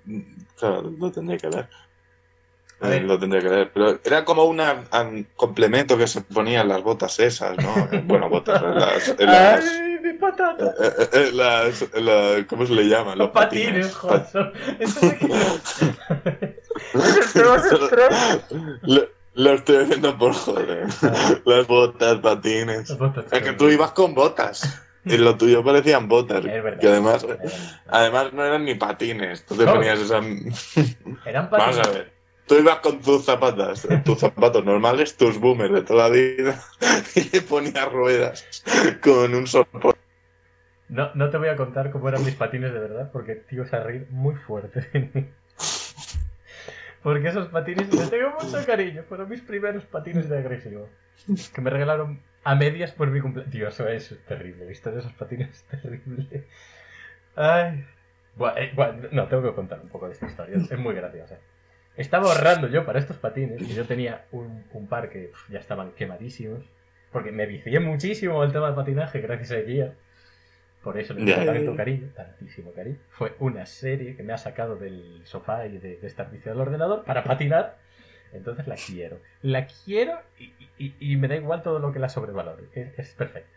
Claro, lo tendría que leer. Eh. Lo tendría que leer. Pero era como un complemento que se ponía en las botas esas, ¿no? Bueno, botas, las... las- ¡Ay, mi patata! eh, eh, eh, las- la- ¿Cómo se le llama? Los patines, joder. Esto se queda- Lo, estoy haciendo por joder. Las botas, patines. Es que tú ibas con botas. Y lo tuyo parecían botas. Es verdad. Que además, Es además no eran ni patines. Tú te No. ponías esa. Eran Vamos patines. a ver. Tú ibas con tus zapatas, tus zapatos normales, tus boomers de toda la vida, y le ponías ruedas con un soporte. No, no te voy a contar cómo eran mis patines de verdad, porque tío se ha reír muy fuerte. Porque esos patines les tengo mucho cariño. Fueron mis primeros patines de agresivo. Que me regalaron a medias por mi cumpleaños. Tío, eso es terrible. La de esos patines es terrible. Ay. Buah, eh, no, tengo que contar un poco de esta historia. Es muy graciosa. Estaba ahorrando yo para estos patines y yo tenía un, un par que pf, ya estaban quemadísimos. Porque me vicié muchísimo el tema del patinaje gracias a guía. Por eso le tengo tanto cariño, tantísimo cariño. Fue una serie que me ha sacado del sofá y de, de estar viciado al ordenador para patinar. Entonces la quiero. La quiero y, y- y me da igual todo lo que la sobrevalore. Es, es perfecto.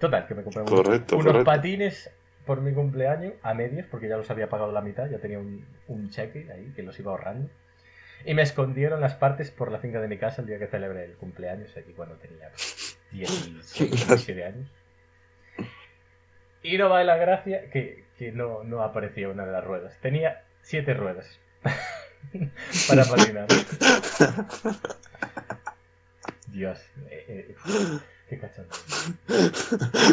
Total, que me compré Correcto, unos correcto. patines por mi cumpleaños a medias, porque ya los había pagado la mitad, ya tenía un, un cheque ahí que los iba ahorrando. Y me escondieron las partes por la finca de mi casa el día que celebré el cumpleaños, aquí cuando tenía 17, 17 años. Y no vale la gracia que, que no, no aparecía una de las ruedas. Tenía siete ruedas para patinar. Dios, eh, eh, qué cachondo.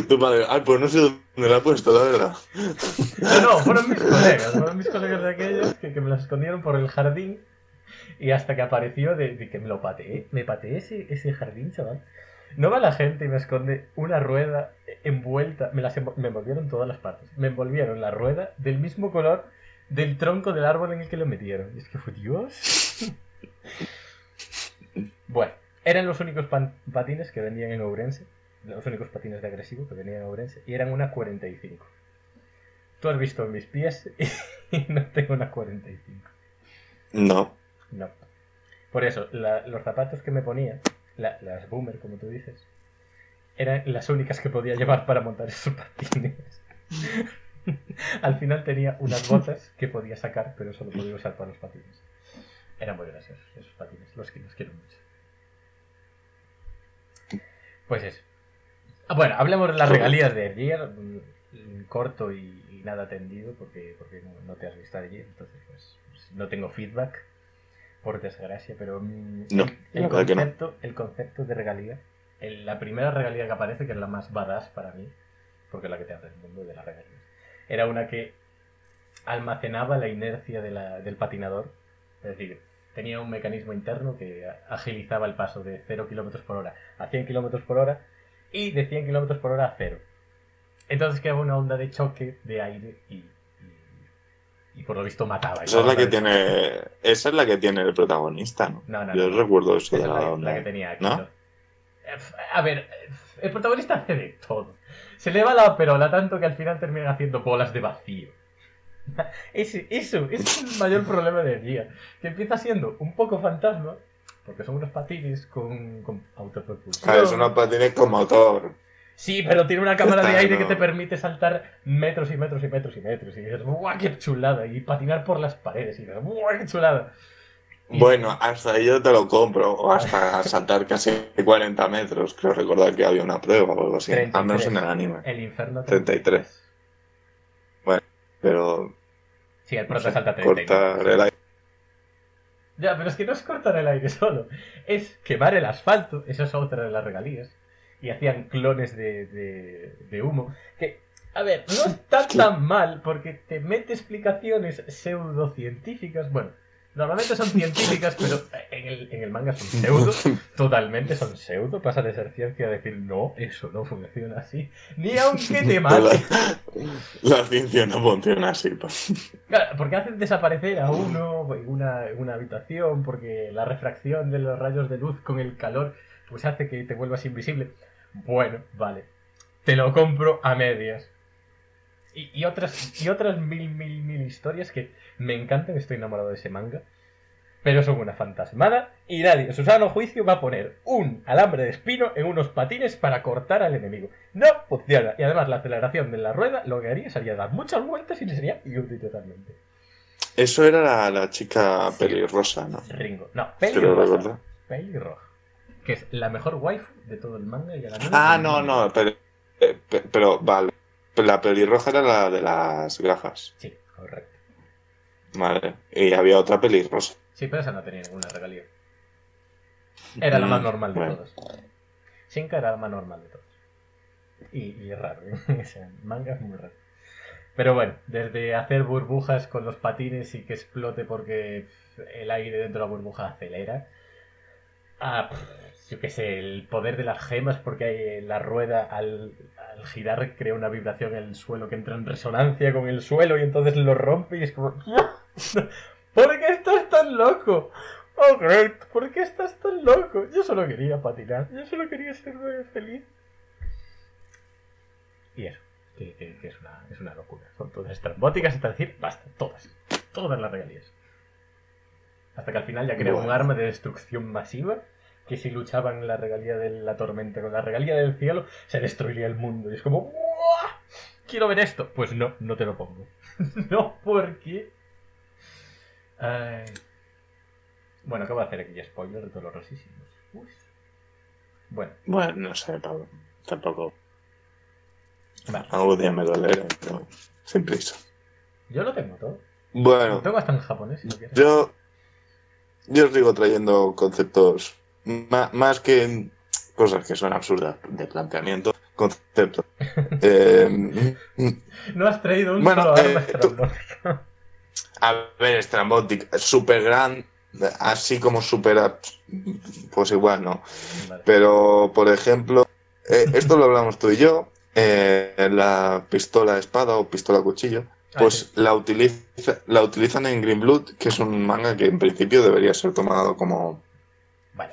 Tu madre, ay, pues no sé dónde la he puesto, la verdad. No, no, fueron mis colegas, fueron mis colegas de aquellos que, que me las escondieron por el jardín y hasta que apareció de, de que me lo pateé, me pateé ese, ese jardín, chaval. No va la gente y me esconde una rueda envuelta, me las me envolvieron todas las partes, me envolvieron la rueda del mismo color del tronco del árbol en el que lo metieron. Y es que fue Dios. Bueno, eran los únicos patines que vendían en Ourense, los únicos patines de agresivo que venían en Ourense, y eran una 45. Tú has visto mis pies y no tengo una 45. No. No. Por eso, la- los zapatos que me ponía, la- las boomer, como tú dices, eran las únicas que podía llevar para montar esos patines. Al final tenía unas botas que podía sacar, pero solo podía usar para los patines. Eran muy graciosos esos patines, los que los quiero mucho. Pues eso. Ah, Bueno, hablemos de las regalías de ayer, mm, corto y, y nada tendido, porque, porque no, no te has visto ayer, entonces pues, pues, no tengo feedback, por desgracia, pero mm, No, el, no. concepto, el concepto de regalía, el- la primera regalía que aparece, que es la más badass para mí, porque es la que te abre el mundo de las regalías, era una que almacenaba la inercia de la- del patinador, es decir, tenía un mecanismo interno que agilizaba el paso de 0 km por hora a 100 km por hora y de 100 km por hora a 0. Entonces creaba una onda de choque de aire y, y, y por lo visto mataba. Esa es la que tiene. Esa es la que tiene el protagonista, ¿no? No, no, Yo no. recuerdo eso de la la, onda. la que tenía aquí. Eh, A ver, el protagonista hace de todo. Se le va la perola tanto que al final termina haciendo bolas de vacío. Ese, eso, ese es el mayor problema del día. Que empieza siendo un poco fantasma, porque son unos patines con, con autopropulsión. Es una patines con motor. Sí, pero tiene una cámara de aire que te permite saltar metros y metros y metros y metros. Y dices, ¡guau, qué chulada! Y patinar por las paredes. Y dices, ¡guau, qué chulada! Y- Bueno, hasta ahí yo te lo compro. O hasta saltar casi 40 metros. Creo recordar que había una prueba o algo así. Al menos en el anime. El infierno 33. Pero Sí, el no prota sé, salta 39. cortar el aire. Ya, pero es que no es cortar el aire solo. Es quemar el asfalto. Esa es otra de las regalías. Y hacían clones de, de, de humo. Que, a ver, no está tan mal porque te mete explicaciones pseudocientíficas. Bueno, normalmente son científicas, pero en el, en el manga son pseudo. Totalmente son pseudo. Pasa de ser ciencia a decir, no, eso no funciona así. Ni aunque te mate. La, la ciencia no funciona así. pa. Claro, porque hacen desaparecer a uno en una, en una habitación, porque la refracción de los rayos de luz con el calor pues hace que te vuelvas invisible. Bueno, vale. Te lo compro a medias. Y, y otras, y otras mil, mil, mil historias que me encantan, estoy enamorado de ese manga. Pero son una fantasmada y nadie en su sano juicio va a poner un alambre de espino en unos patines para cortar al enemigo. No funciona. Y además la aceleración de la rueda lo que haría sería dar muchas vueltas y le sería inútil totalmente. Eso era la, la chica Sí. pelirrosa, ¿no? Ringo. No, pelirroja. Pelirroja. Que es la mejor waifu de todo el manga y a la Ah, no, no, pero, eh, pe- pero vale. La pelirroja era la de las gafas. Sí, correcto. Vale. Y había otra pelirrosa. Sí, pero esa no tenía ninguna regalía. Era la más Mm, normal de bueno. todas. Shinka era la más normal de todas. Y, y es raro, ¿eh? Manga es muy raro. Pero bueno, desde hacer burbujas con los patines y que explote porque el aire dentro de la burbuja acelera, a, pff, yo qué sé, el poder de las gemas porque la rueda al, al girar crea una vibración en el suelo que entra en resonancia con el suelo y entonces lo rompe y es como... ¿Por qué estás tan loco? Oh, Great, ¿por qué estás tan loco? Yo solo quería patinar, yo solo quería ser feliz. Y eso, que, que- que es, una, es una locura. Son todas estrambóticas hasta decir, basta, todas, todas las regalías. Hasta que al final ya creó un arma de destrucción masiva que si luchaban la regalía de la tormenta con la regalía del cielo, se destruiría el mundo. Y es como, "Buah, Quiero ver esto. Pues no, no te lo pongo. no, ¿por qué? Ay. Bueno, acabo de hacer aquí spoiler de dolorosísimos. Uy. Bueno, Bueno, no sé, Pablo. Tampoco. Vale. Algún día me lo leeré, pero sin prisa. Yo lo tengo todo. Lo Bueno, tengo hasta en japonés, si lo quieres. yo, yo os sigo trayendo conceptos más que cosas que son absurdas de planteamiento, conceptos. Eh, No has traído un Bueno, solo eh, arma tú- estrambótica. a ver, Strambotic, super gran, así como super, pues igual no. Vale. Pero, por ejemplo, eh, esto lo hablamos tú y yo, eh, la pistola espada o pistola cuchillo, Ah, pues sí. la, utiliza, la utilizan en Green Blood, que es un manga que en principio debería ser tomado como... Vale.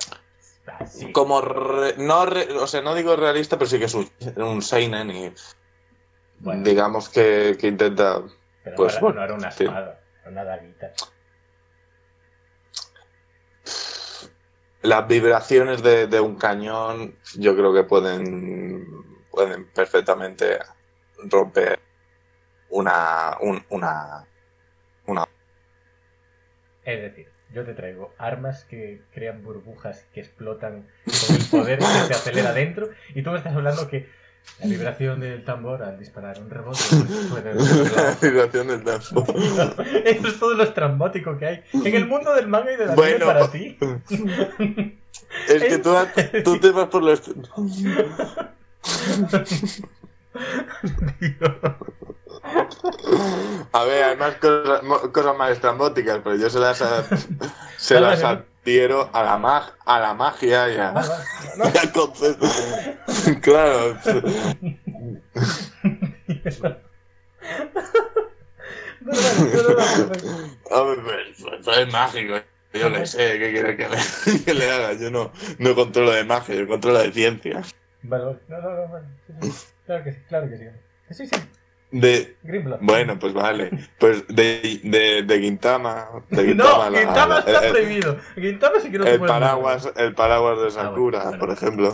Sí. como re- no re- o sea, no digo realista, pero sí que es un, un seinen y Bueno, digamos que, que intenta... pero pues, no, era, bueno, no era una sí. espada, era una daguita. Las vibraciones de, de un cañón yo creo que pueden, pueden perfectamente romper una, un- una, una... Es decir, yo te traigo armas que crean burbujas que explotan con el poder que se acelera dentro y tú me estás hablando que la vibración del tambor al disparar un rebote pues, puede... La vibración del tiempo. Eso es todo lo estrambótico que hay en el mundo del manga y del anime Bueno. para ti. Es que tú, tú te vas por los... A ver, hay más cosas, más estrambóticas, pero yo se las, a- se las adhiero a la, mag, a la magia y, a- no, y al concepto. Claro. Hombre, pues, es mágico. Yo qué sé, ¿qué quiere que le, que le haga? Yo no, no controlo de magia, yo controlo de ciencia. Vale, vale. No, no, no, vale. Sí, sí. Claro que sí, claro que sí. Sí, sí. De, bueno, pues vale. Pues de, de, de Gintama. De no, Gintama, la- Gintama la- está el- prohibido. Gintama sí que no El paraguas, el paraguas de Ah, bueno, Sakura, bueno. por ejemplo,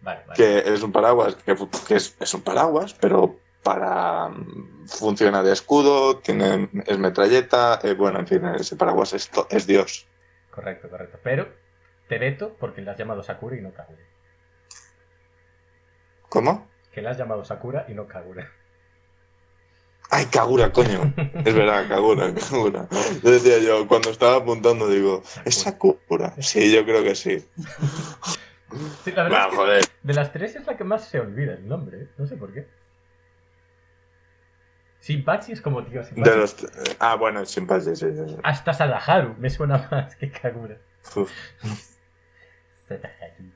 Vale, vale. que es un paraguas, que, que es, es un paraguas, pero para mm, funciona de escudo, tiene, es metralleta, eh, bueno, en fin, ese paraguas es, es Dios. Correcto, correcto. Pero te veto porque le has llamado Sakura y no Kagura. ¿Cómo? Que le has llamado Sakura y no Kagura. Ay, Kagura, coño. Es verdad, Kagura, Kagura. Yo decía yo, cuando estaba apuntando, digo, ¿es Sakura? Sí, yo creo que sí. Sí, la verdad Bueno, es que joder. de las tres es la que más se olvida el nombre, ¿eh? No sé por qué. Sinpachi es como tío. Sinpachi. De los... Ah, bueno, sin sí, sí, sí. Hasta Sadaharu me suena más que Kagura. Sadaharu.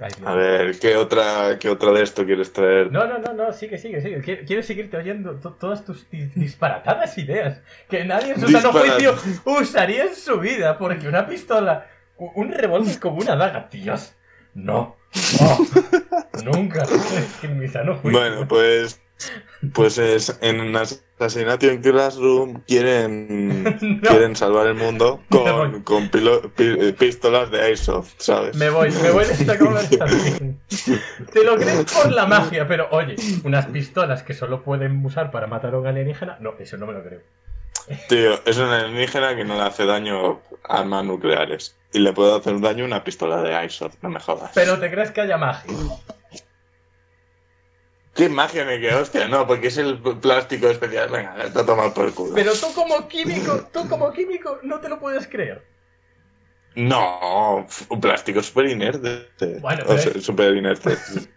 Ay. A ver, ¿qué otra, ¿qué otra de esto quieres traer? No, no, no, no, sigue, sigue, sigue. Quiero, quiero seguirte oyendo to- todas tus di- disparatadas ideas que nadie en su sano juicio usaría en su vida, porque una pistola, un revólver como una daga, tíos. No, no, nunca. Es que en mi sano juicio. Bueno, pues, pues es, en Assassination Classroom quieren, No. quieren salvar el mundo con, con pilo- pi- pistolas de Airsoft, ¿sabes? Me voy, me voy de esta conversación. Te lo crees por la magia, pero oye, unas pistolas que solo pueden usar para matar a un alienígena, no, eso no me lo creo. Tío, es un alienígena que no le hace daño a armas nucleares. Y le puede hacer daño una pistola de Airsoft, no me jodas. Pero te crees que haya magia. ¿Qué magia ni qué hostia? No, porque es el plástico especial. Venga, a tomar por el culo. Pero tú como químico, tú como químico, no te lo puedes creer. No, un plástico súper inerte. Bueno, O sea, es- súper inerte.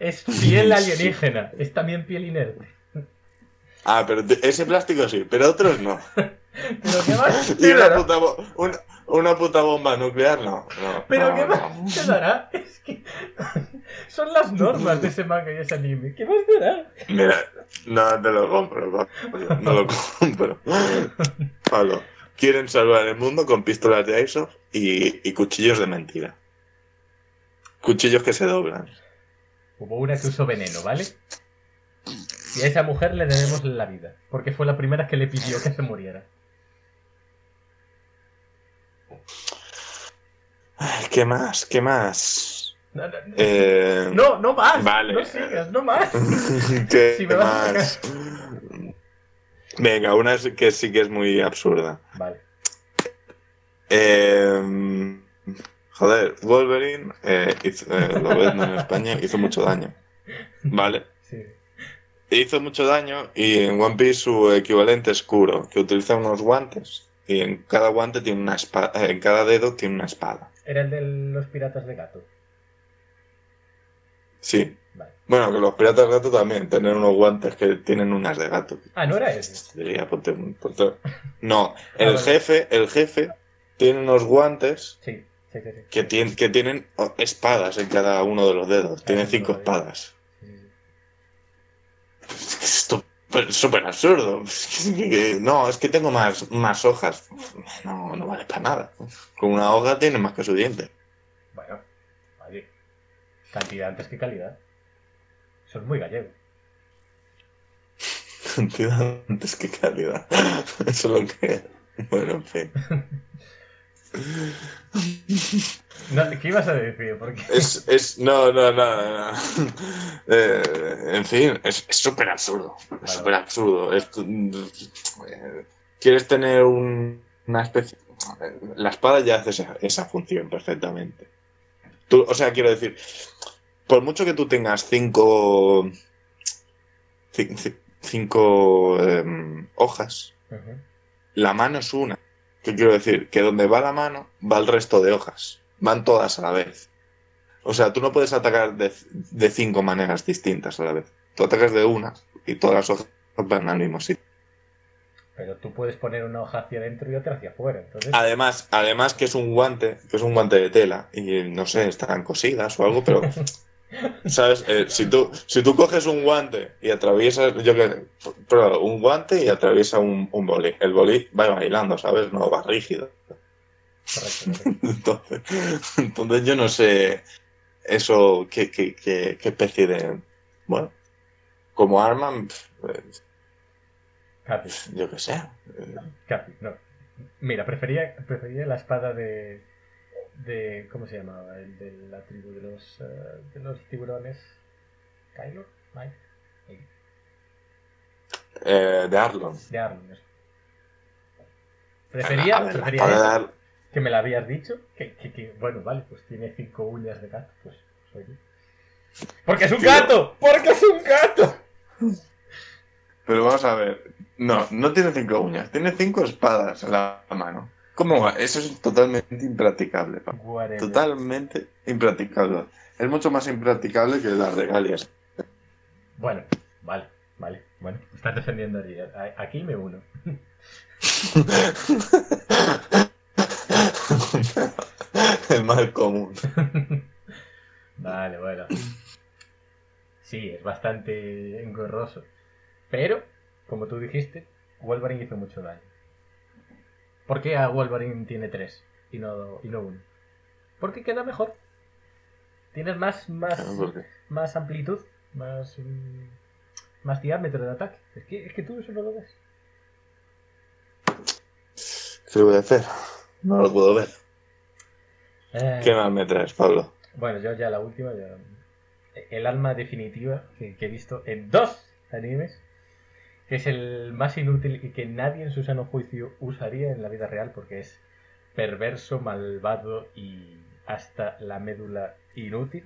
Es piel alienígena, es también piel inerte. Ah, pero ese plástico sí, pero otros no. Pero más Y una puta, una, una puta bomba nuclear, no. no Pero no, qué no. más te dará. Es que son las normas de ese manga y ese anime. ¿Qué más te dará? Mira, no te lo compro, no lo compro. Pablo, quieren salvar el mundo con pistolas de Airsoft y, y cuchillos de mentira. Cuchillos que se doblan. Hubo una que usó veneno, ¿vale? Y a esa mujer le debemos la vida, porque fue la primera que le pidió que se muriera. Ay, ¿Qué más? ¿Qué más? No, no, Eh, no, no más. Vale. No sigas, no más. ¿Qué Si me vas a? Venga, una es- que sí que es muy absurda. Vale. Eh, joder, Wolverine, eh, hizo- eh, lo ves, en España, hizo mucho daño. Vale. Sí, hizo mucho daño y en One Piece su equivalente es Kuro, que utiliza unos guantes y en cada guante tiene una espada, en cada dedo tiene una espada. Era el de los piratas de gato. Sí. Vale. Bueno, que los piratas de gato también tienen unos guantes que tienen unas de gato. Ah, no era ese. Diría, ponte No, el vale. jefe, el jefe tiene unos guantes Sí, sí, sí. sí. que, tien- que tienen oh, espadas en cada uno de los dedos. Tiene Ah, cinco espadas. Sí, sí, sí. Es que es súper absurdo. No, es que tengo más, más hojas. No, no vale para nada. Con una hoja tiene más que su diente. Bueno, oye, cantidad antes que calidad. Eso es muy gallego. Cantidad antes que calidad. Eso es lo que. Bueno, en fin. No, ¿Qué ibas a decir? Porque Es, es, no, no, no, no. Eh, en fin, es súper absurdo. Es súper absurdo. Es- eh, Quieres tener un- una especie. La espada ya hace esa, esa función perfectamente. Tú, o sea, quiero decir, por mucho que tú tengas cinco. cin- cin- Cinco em, hojas, la mano es una. ¿Qué quiero decir? Que donde va la mano, va el resto de hojas. Van todas a la vez. O sea, tú no puedes atacar de, de cinco maneras distintas a la vez. Tú atacas de una y todas las hojas van al mismo sitio. Pero tú puedes poner una hoja hacia adentro y otra hacia afuera. Entonces, Además, además que es un guante, que es un guante de tela. Y no sé, están cosidas o algo, pero. ¿Sabes? Eh, si, tú, si tú coges un guante y atraviesas, yo que pruébalo, un guante y atraviesa un, un bolí. El bolí va bailando, ¿sabes? No va rígido. Entonces, entonces yo no sé eso, qué, qué, qué, qué especie de... Bueno, como arma, pues, Capi, yo qué sé. Capi, no. Mira, prefería, prefería la espada de, de. ¿Cómo se llamaba? El de la tribu de los, eh, de los tiburones. ¿Kylo? Mike. Eh, de Arlon. De Arlon. eso. Prefería, ver, que me la habías dicho. Que, que, que, bueno, vale, pues tiene cinco uñas de gato. Pues soy yo. ¡Porque es un Tío. gato! ¡Porque es un gato! Pero vamos a ver. No, no tiene cinco uñas, tiene cinco espadas en la mano. ¿Cómo va? Eso es totalmente impracticable. pa. Totalmente impracticable. Es mucho más impracticable que las regalias. Bueno, vale, vale. Bueno, estás defendiendo. A- Aquí me uno. El mal común. Vale, bueno. Sí, es bastante engorroso. Pero, como tú dijiste, Wolverine hizo mucho daño. ¿Por qué a Wolverine tiene tres y no, y no uno? Porque queda mejor. Tienes más, más, ¿Por qué? más amplitud, más, mm, más diámetro de ataque. Es que, es que tú eso no lo ves. ¿Qué voy a hacer? No lo puedo ver. Eh, ¿Qué más me traes, Pablo? Bueno, yo ya la última, ya- el alma definitiva que, que he visto en dos animes, es el más inútil y que nadie en su sano juicio usaría en la vida real porque es perverso, malvado y hasta la médula inútil.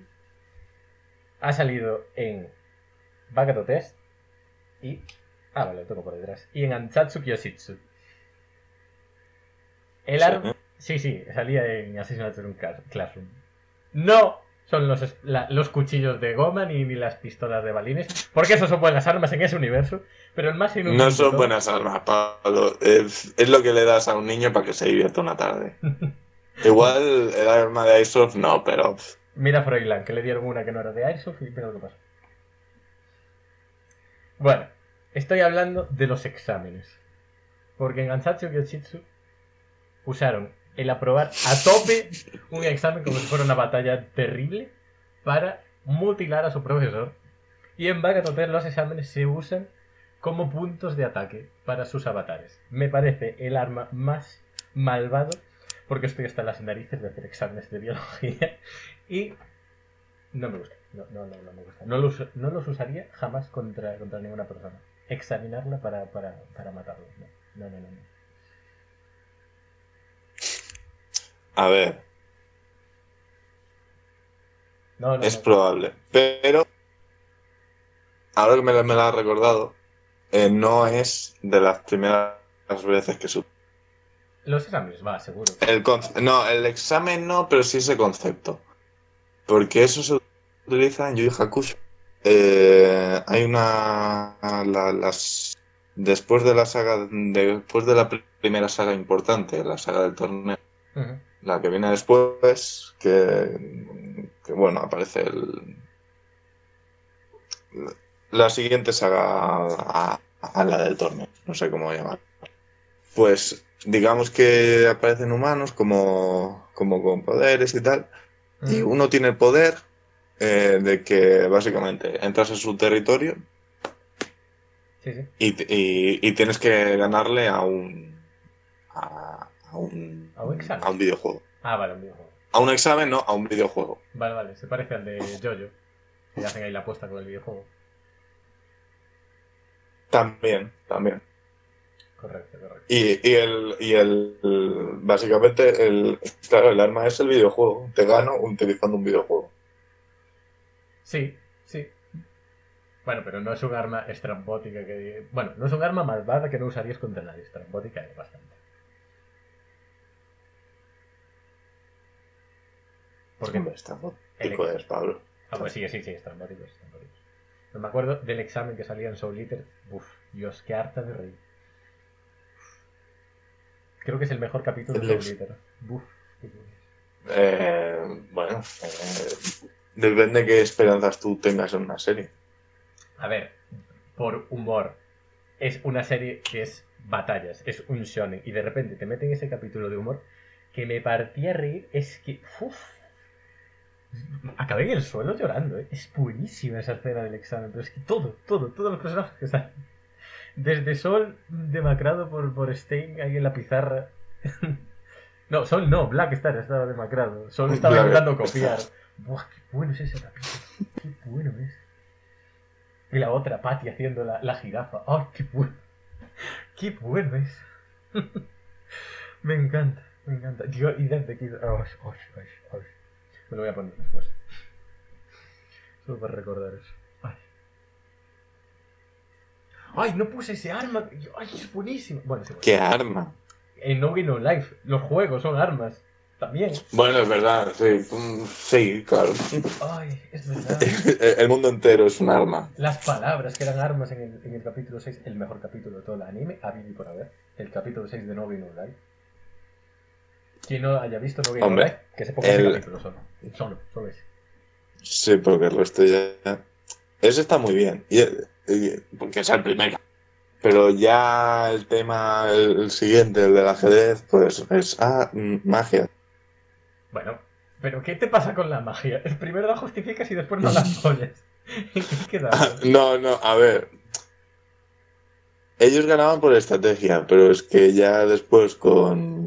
Ha salido en Bagato Test y... Ah, vale, lo tengo por detrás. Y en Ansatsu Kyoshitsu. El arma... Sí, sí, salía en Cla- Classroom. No son los, la- los cuchillos de goma ni, ni las pistolas de balines, porque esos son buenas armas en ese universo, pero el más inútil No son todo- buenas armas, Pablo. Es, es lo que le das a un niño para que se divierta una tarde. Igual el arma de Airsoft no, pero Mira a Froilán, que le dieron una que no era de Airsoft y mira lo que pasó. Bueno, estoy hablando de los exámenes. Porque en Ansatsu Kyoshitsu usaron el aprobar a tope un examen como si fuera una batalla terrible para mutilar a su profesor. Y en Bagatotell los exámenes se usan como puntos de ataque para sus avatares. Me parece el arma más malvado porque estoy hasta las narices de hacer exámenes de biología y no me gusta. No, no, no, no me gusta. No los, no los usaría jamás contra, contra ninguna persona. Examinarla para, para, para matarlo. No, no, no. no, no. A ver, No, no, es no. probable. Pero ahora que me, me la ha recordado, eh, no es de las primeras veces que su Los exámenes, va, seguro. El no, el examen no, pero sí ese concepto. Porque eso se utiliza en Yu Hakusho. Eh, hay una... la- las, después de la saga... Después de la pr- primera saga importante, la saga del torneo. La que viene después, que, que bueno, aparece el... La siguiente saga a, a la del torneo, no sé cómo llamar. Pues digamos que aparecen humanos como, como con poderes y tal, y uno tiene el poder eh, de que básicamente entras en su territorio Sí, sí. y, y- y tienes que ganarle a un... a, a un... ¿A un examen? a un videojuego. Ah, vale, un videojuego. A un examen, no, a un videojuego. Vale, vale, se parece al de Jojo. Que hacen ahí la apuesta con el videojuego. También, también. Correcto, correcto. Y, y el, y el, el- básicamente, el, claro, el arma es el videojuego. Te gano utilizando un videojuego. Sí, sí. Bueno, pero no es un arma estrambótica que... Bueno, no es un arma malvada que no usarías contra nadie. Estrambótica es bastante. Porque... Hombre, está el- Pablo. Ah, pues sí, sí, sí, estrambóticos, estrambóticos. No me acuerdo del examen que salía en Soul Eater. Uf, Dios, qué harta de reír. Creo que es el mejor capítulo de Soul Eater. Uf, qué. Eh, bueno, eh, depende de qué esperanzas tú tengas en una serie. A ver, por humor, es una serie que es batallas, es un shonen, y de repente te meten ese capítulo de humor que me partía a reír, es que... Uf, acabé en el suelo llorando, ¿eh? es buenísima esa escena del examen, pero es que todo, todo, todos los personajes que salen. Desde Sol demacrado por, por Stein ahí en la pizarra. No, Sol no, Black Star estaba demacrado. Sol estaba Black intentando Star. copiar. Buah, qué bueno es ese capítulo. Qué bueno es. Y la otra, Patty, haciendo la, la jirafa. ¡Ay, qué bueno! ¡Qué bueno es! me encanta, me encanta. Yo, y desde que... ¡Ay, ay, ay, ay! Me lo voy a poner después. Solo para recordar eso. ¡Ay! ¡Ay, no puse ese arma! ¡Ay, es buenísimo! Bueno, sí, bueno. ¿Qué arma? En No Game No Life, los juegos son armas. También. Bueno, es verdad, sí. Mm, Sí, claro. ¡Ay, es verdad! El mundo entero es un arma. Las palabras que eran armas en el, en el capítulo 6, el mejor capítulo de todo el anime, a y por haber. El capítulo 6 de No Game No Life. Quien no haya visto No No Life, que se ponga ese el- capítulo solo. Solo, solo ese. Sí, porque el resto ya. Ese está muy bien. Y, y- porque es el primer. Pero ya el tema, el, el siguiente, el del ajedrez, pues es ah, magia. Bueno, pero ¿qué te pasa con la magia? Primero la justificas y después no la apoyas. ¿En qué queda? No, no, a ver. Ellos ganaban por estrategia, pero es que ya después con.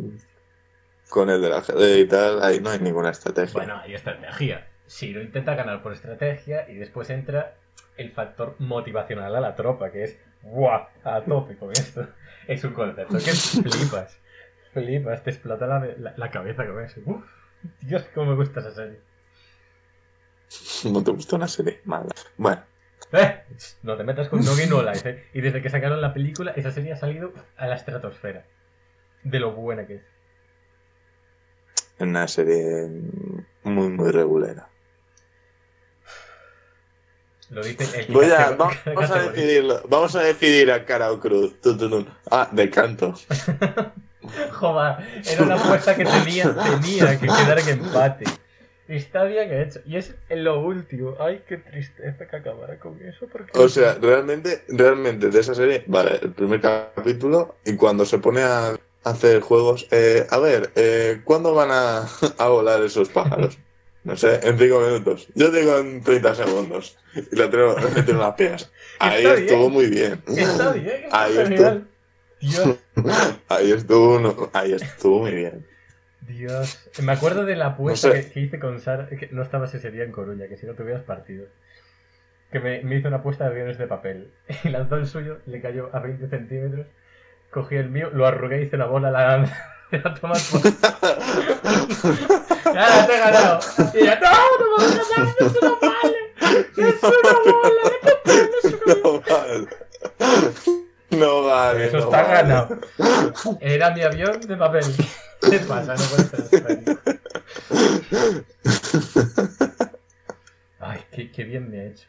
Con el del ajedrez y tal, ahí no hay ninguna estrategia. Bueno, hay estrategia. Shiro intenta ganar por estrategia y después entra el factor motivacional a la tropa, que es ¡guau! A tope con esto. Es un concepto que flipas. Flipas, te explota la, la- la cabeza con eso. Uf, Dios, cómo me gusta esa serie. No te gusta una serie mala. Bueno, ¡Eh! No te metas con No Game No Life, ¿eh? Y desde que sacaron la película, esa serie ha salido a la estratosfera. De lo buena que es. Una serie muy, muy regulera. Lo dice el Voy a, vamos, a decidirlo. Vamos a decidir a cara o cruz. Tu, tu, tu. Ah, de canto. Joder, era una apuesta que tenía, tenía que quedar en empate. Está bien hecho. Y es lo último. Ay, qué tristeza que acabara con eso. Porque... O sea, realmente, realmente de esa serie, vale, el primer capítulo y cuando se pone a hacer juegos, eh, a ver, eh, ¿cuándo van a, a volar esos pájaros? No sé, en 5 minutos. Yo digo en 30 segundos. Y la tengo le metieron las piernas. Ahí Está estuvo bien. muy bien. Está bien, Ahí. Dios, Ahí estuvo, uno- ahí estuvo muy bien. Dios. Me acuerdo de la apuesta No sé. que, que hice con Sara. Que no estabas ese día en Coruña, que si no te hubieras partido. Que me, me hizo una apuesta de aviones de papel. Y lanzó el suyo, le cayó a 20 centímetros cogí el mío, lo arrugué y hice la bola a la, la toma. ¡Ya te he ganado! Y ¡no, no me vas a ganar! ¡Eso no vale! ¡Es una bola! ¡No te pierdas una no vale. Eso está ganado. Era mi avión de papel. ¿Qué pasa? No puede ser. Ay, qué, bien me ha hecho.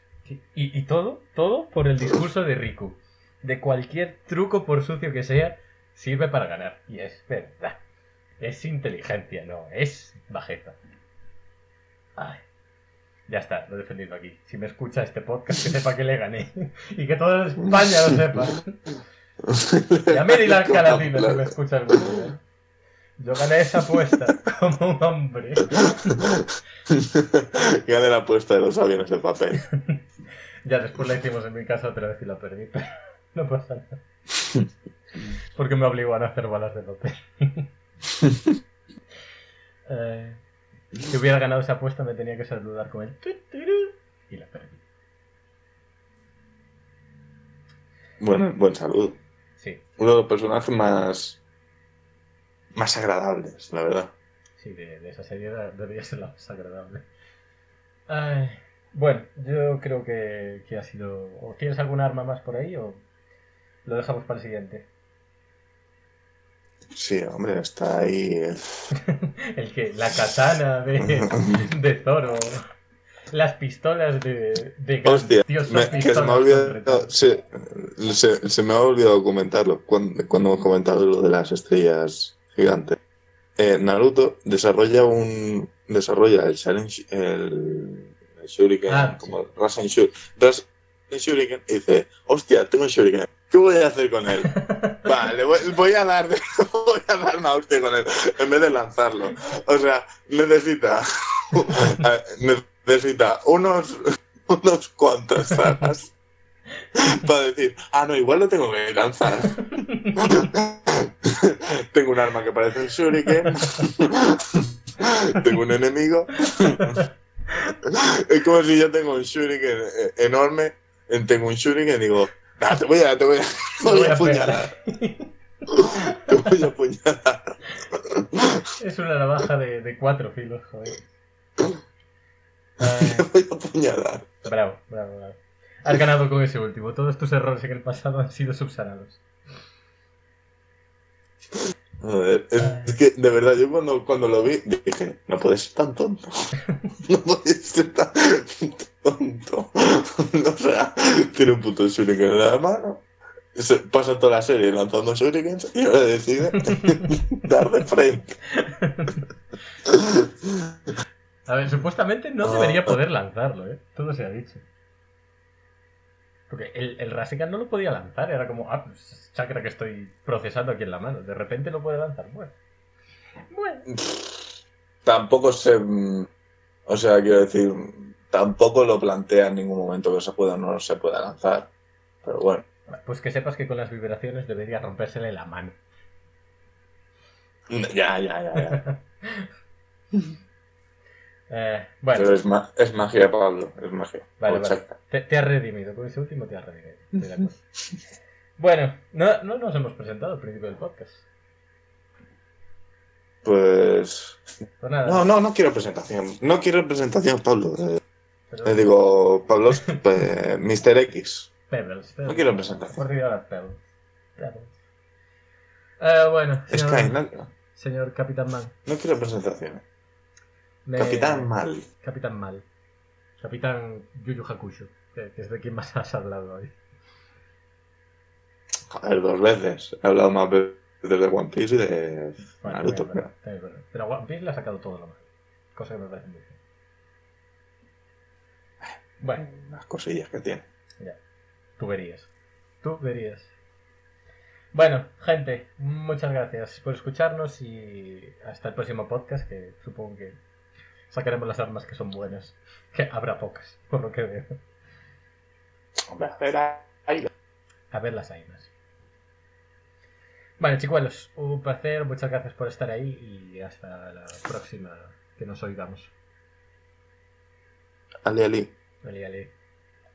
Y, todo, todo por el discurso de Riku. De cualquier truco, por sucio que sea, sirve para ganar. Y es verdad. Es inteligencia, no, es bajeza. Ay. Ya está, lo he defendido aquí. Si me escucha este podcast, que sepa que le gané. Y que toda España lo sepa. Y a Mary la Calatina, si me escucha algún día. Yo gané esa apuesta como un hombre. Gané la apuesta de los aviones de papel. Ya después la hicimos en mi casa otra vez y la perdí, pero no pasa nada. Porque me obligó a no hacer balas de papel. Eh, si hubiera ganado esa apuesta me tenía que saludar con el y la perdí. Bueno, buen saludo. Sí, Uno de los personajes más. más agradables, la verdad. sí, de, de esa serie debería ser la más agradable. Ay, bueno, yo creo que, que ha sido... ¿O tienes alguna arma más por ahí o lo dejamos para el siguiente? Sí, hombre, está ahí. El que, la katana de, de Zoro. Las pistolas de, de Hostia, me- que se me ha olvidado. Se, se- se me ha olvidado comentarlo cuando, cuando hemos comentado lo de las estrellas gigantes. Eh, Naruto desarrolla un. desarrolla el el, el Shuriken, Ah, como Rasen Shuriken. Rasen Shuriken y dice: Hostia, tengo un Shuriken. ¿Qué voy a hacer con él? Vale, voy, a dar voy a dar una hostia con él en vez de lanzarlo. O sea, necesita necesita unos unos cuantas salas para decir, ah no, igual lo tengo que lanzar. tengo un arma que parece un shuriken. tengo un enemigo. es como si yo tengo un shuriken eh, enorme, tengo un shuriken y digo, "Nah, te voy a, te voy a, te voy a apuñalar. Te voy a apuñalar. Es una navaja de, de cuatro filos, joder. Ay, Te voy a apuñalar. bravo, bravo, bravo. Has ganado con ese último. Todos tus errores en el pasado han sido subsanados. Joder, es, es que de verdad, yo cuando, cuando lo vi dije, no puedes ser tan tonto. No puedes ser tan tonto. o sea, tiene un puto shuriken en la mano. Se pasa toda la serie lanzando shurikens y ahora decide dar de frente. A ver, supuestamente no debería poder lanzarlo, ¿eh? Todo se ha dicho. Porque el, el Rasengan no lo podía lanzar, era como, ah, pues chakra que estoy procesando aquí en la mano. De repente lo puede lanzar. Bueno. Bueno. Tampoco se. mm, O sea, quiero decir, tampoco lo plantea en ningún momento que se pueda o no se pueda lanzar. Pero bueno. Pues que sepas que con las vibraciones debería rompérsele la mano. Ya, ya, ya, ya. Eh, bueno, Pero es, ma- es magia, Pablo. Es magia. Vale, vale. te, te has redimido. Con ese último te has redimido. Bueno, no, no nos hemos presentado al principio del podcast. Pues. Pues nada. No, no, no quiero presentación. No quiero presentación, Pablo. Eh, pero- le digo, Pablo, eh, Mr. X. Pebbles, Pebbles. No quiero presentación. Pebbles. Pebbles. Eh, bueno, señor, Sky, no, señor Capitán Man. no quiero presentación. Me- Capitán Mal. Capitán Mal. Capitán Yuyu Hakusho, que, es de quien más has hablado hoy. Joder, dos veces. He hablado más veces de One Piece y de Bueno, Naruto. también es verdad. Pero One Piece le ha sacado todo lo malo. Cosa que me parece muy bien. Bueno, pero Las cosillas que tiene. ya. Tú verías. Tú verías. Bueno, gente, muchas gracias por escucharnos y hasta el próximo podcast, que supongo que sacaremos las armas que son buenas. Que habrá pocas, por lo que veo. Hombre, a ver, las ainas. Vale, chicuelos, un placer, muchas gracias por estar ahí y hasta la próxima que nos oigamos. Ali, Ali. Ali, Ali.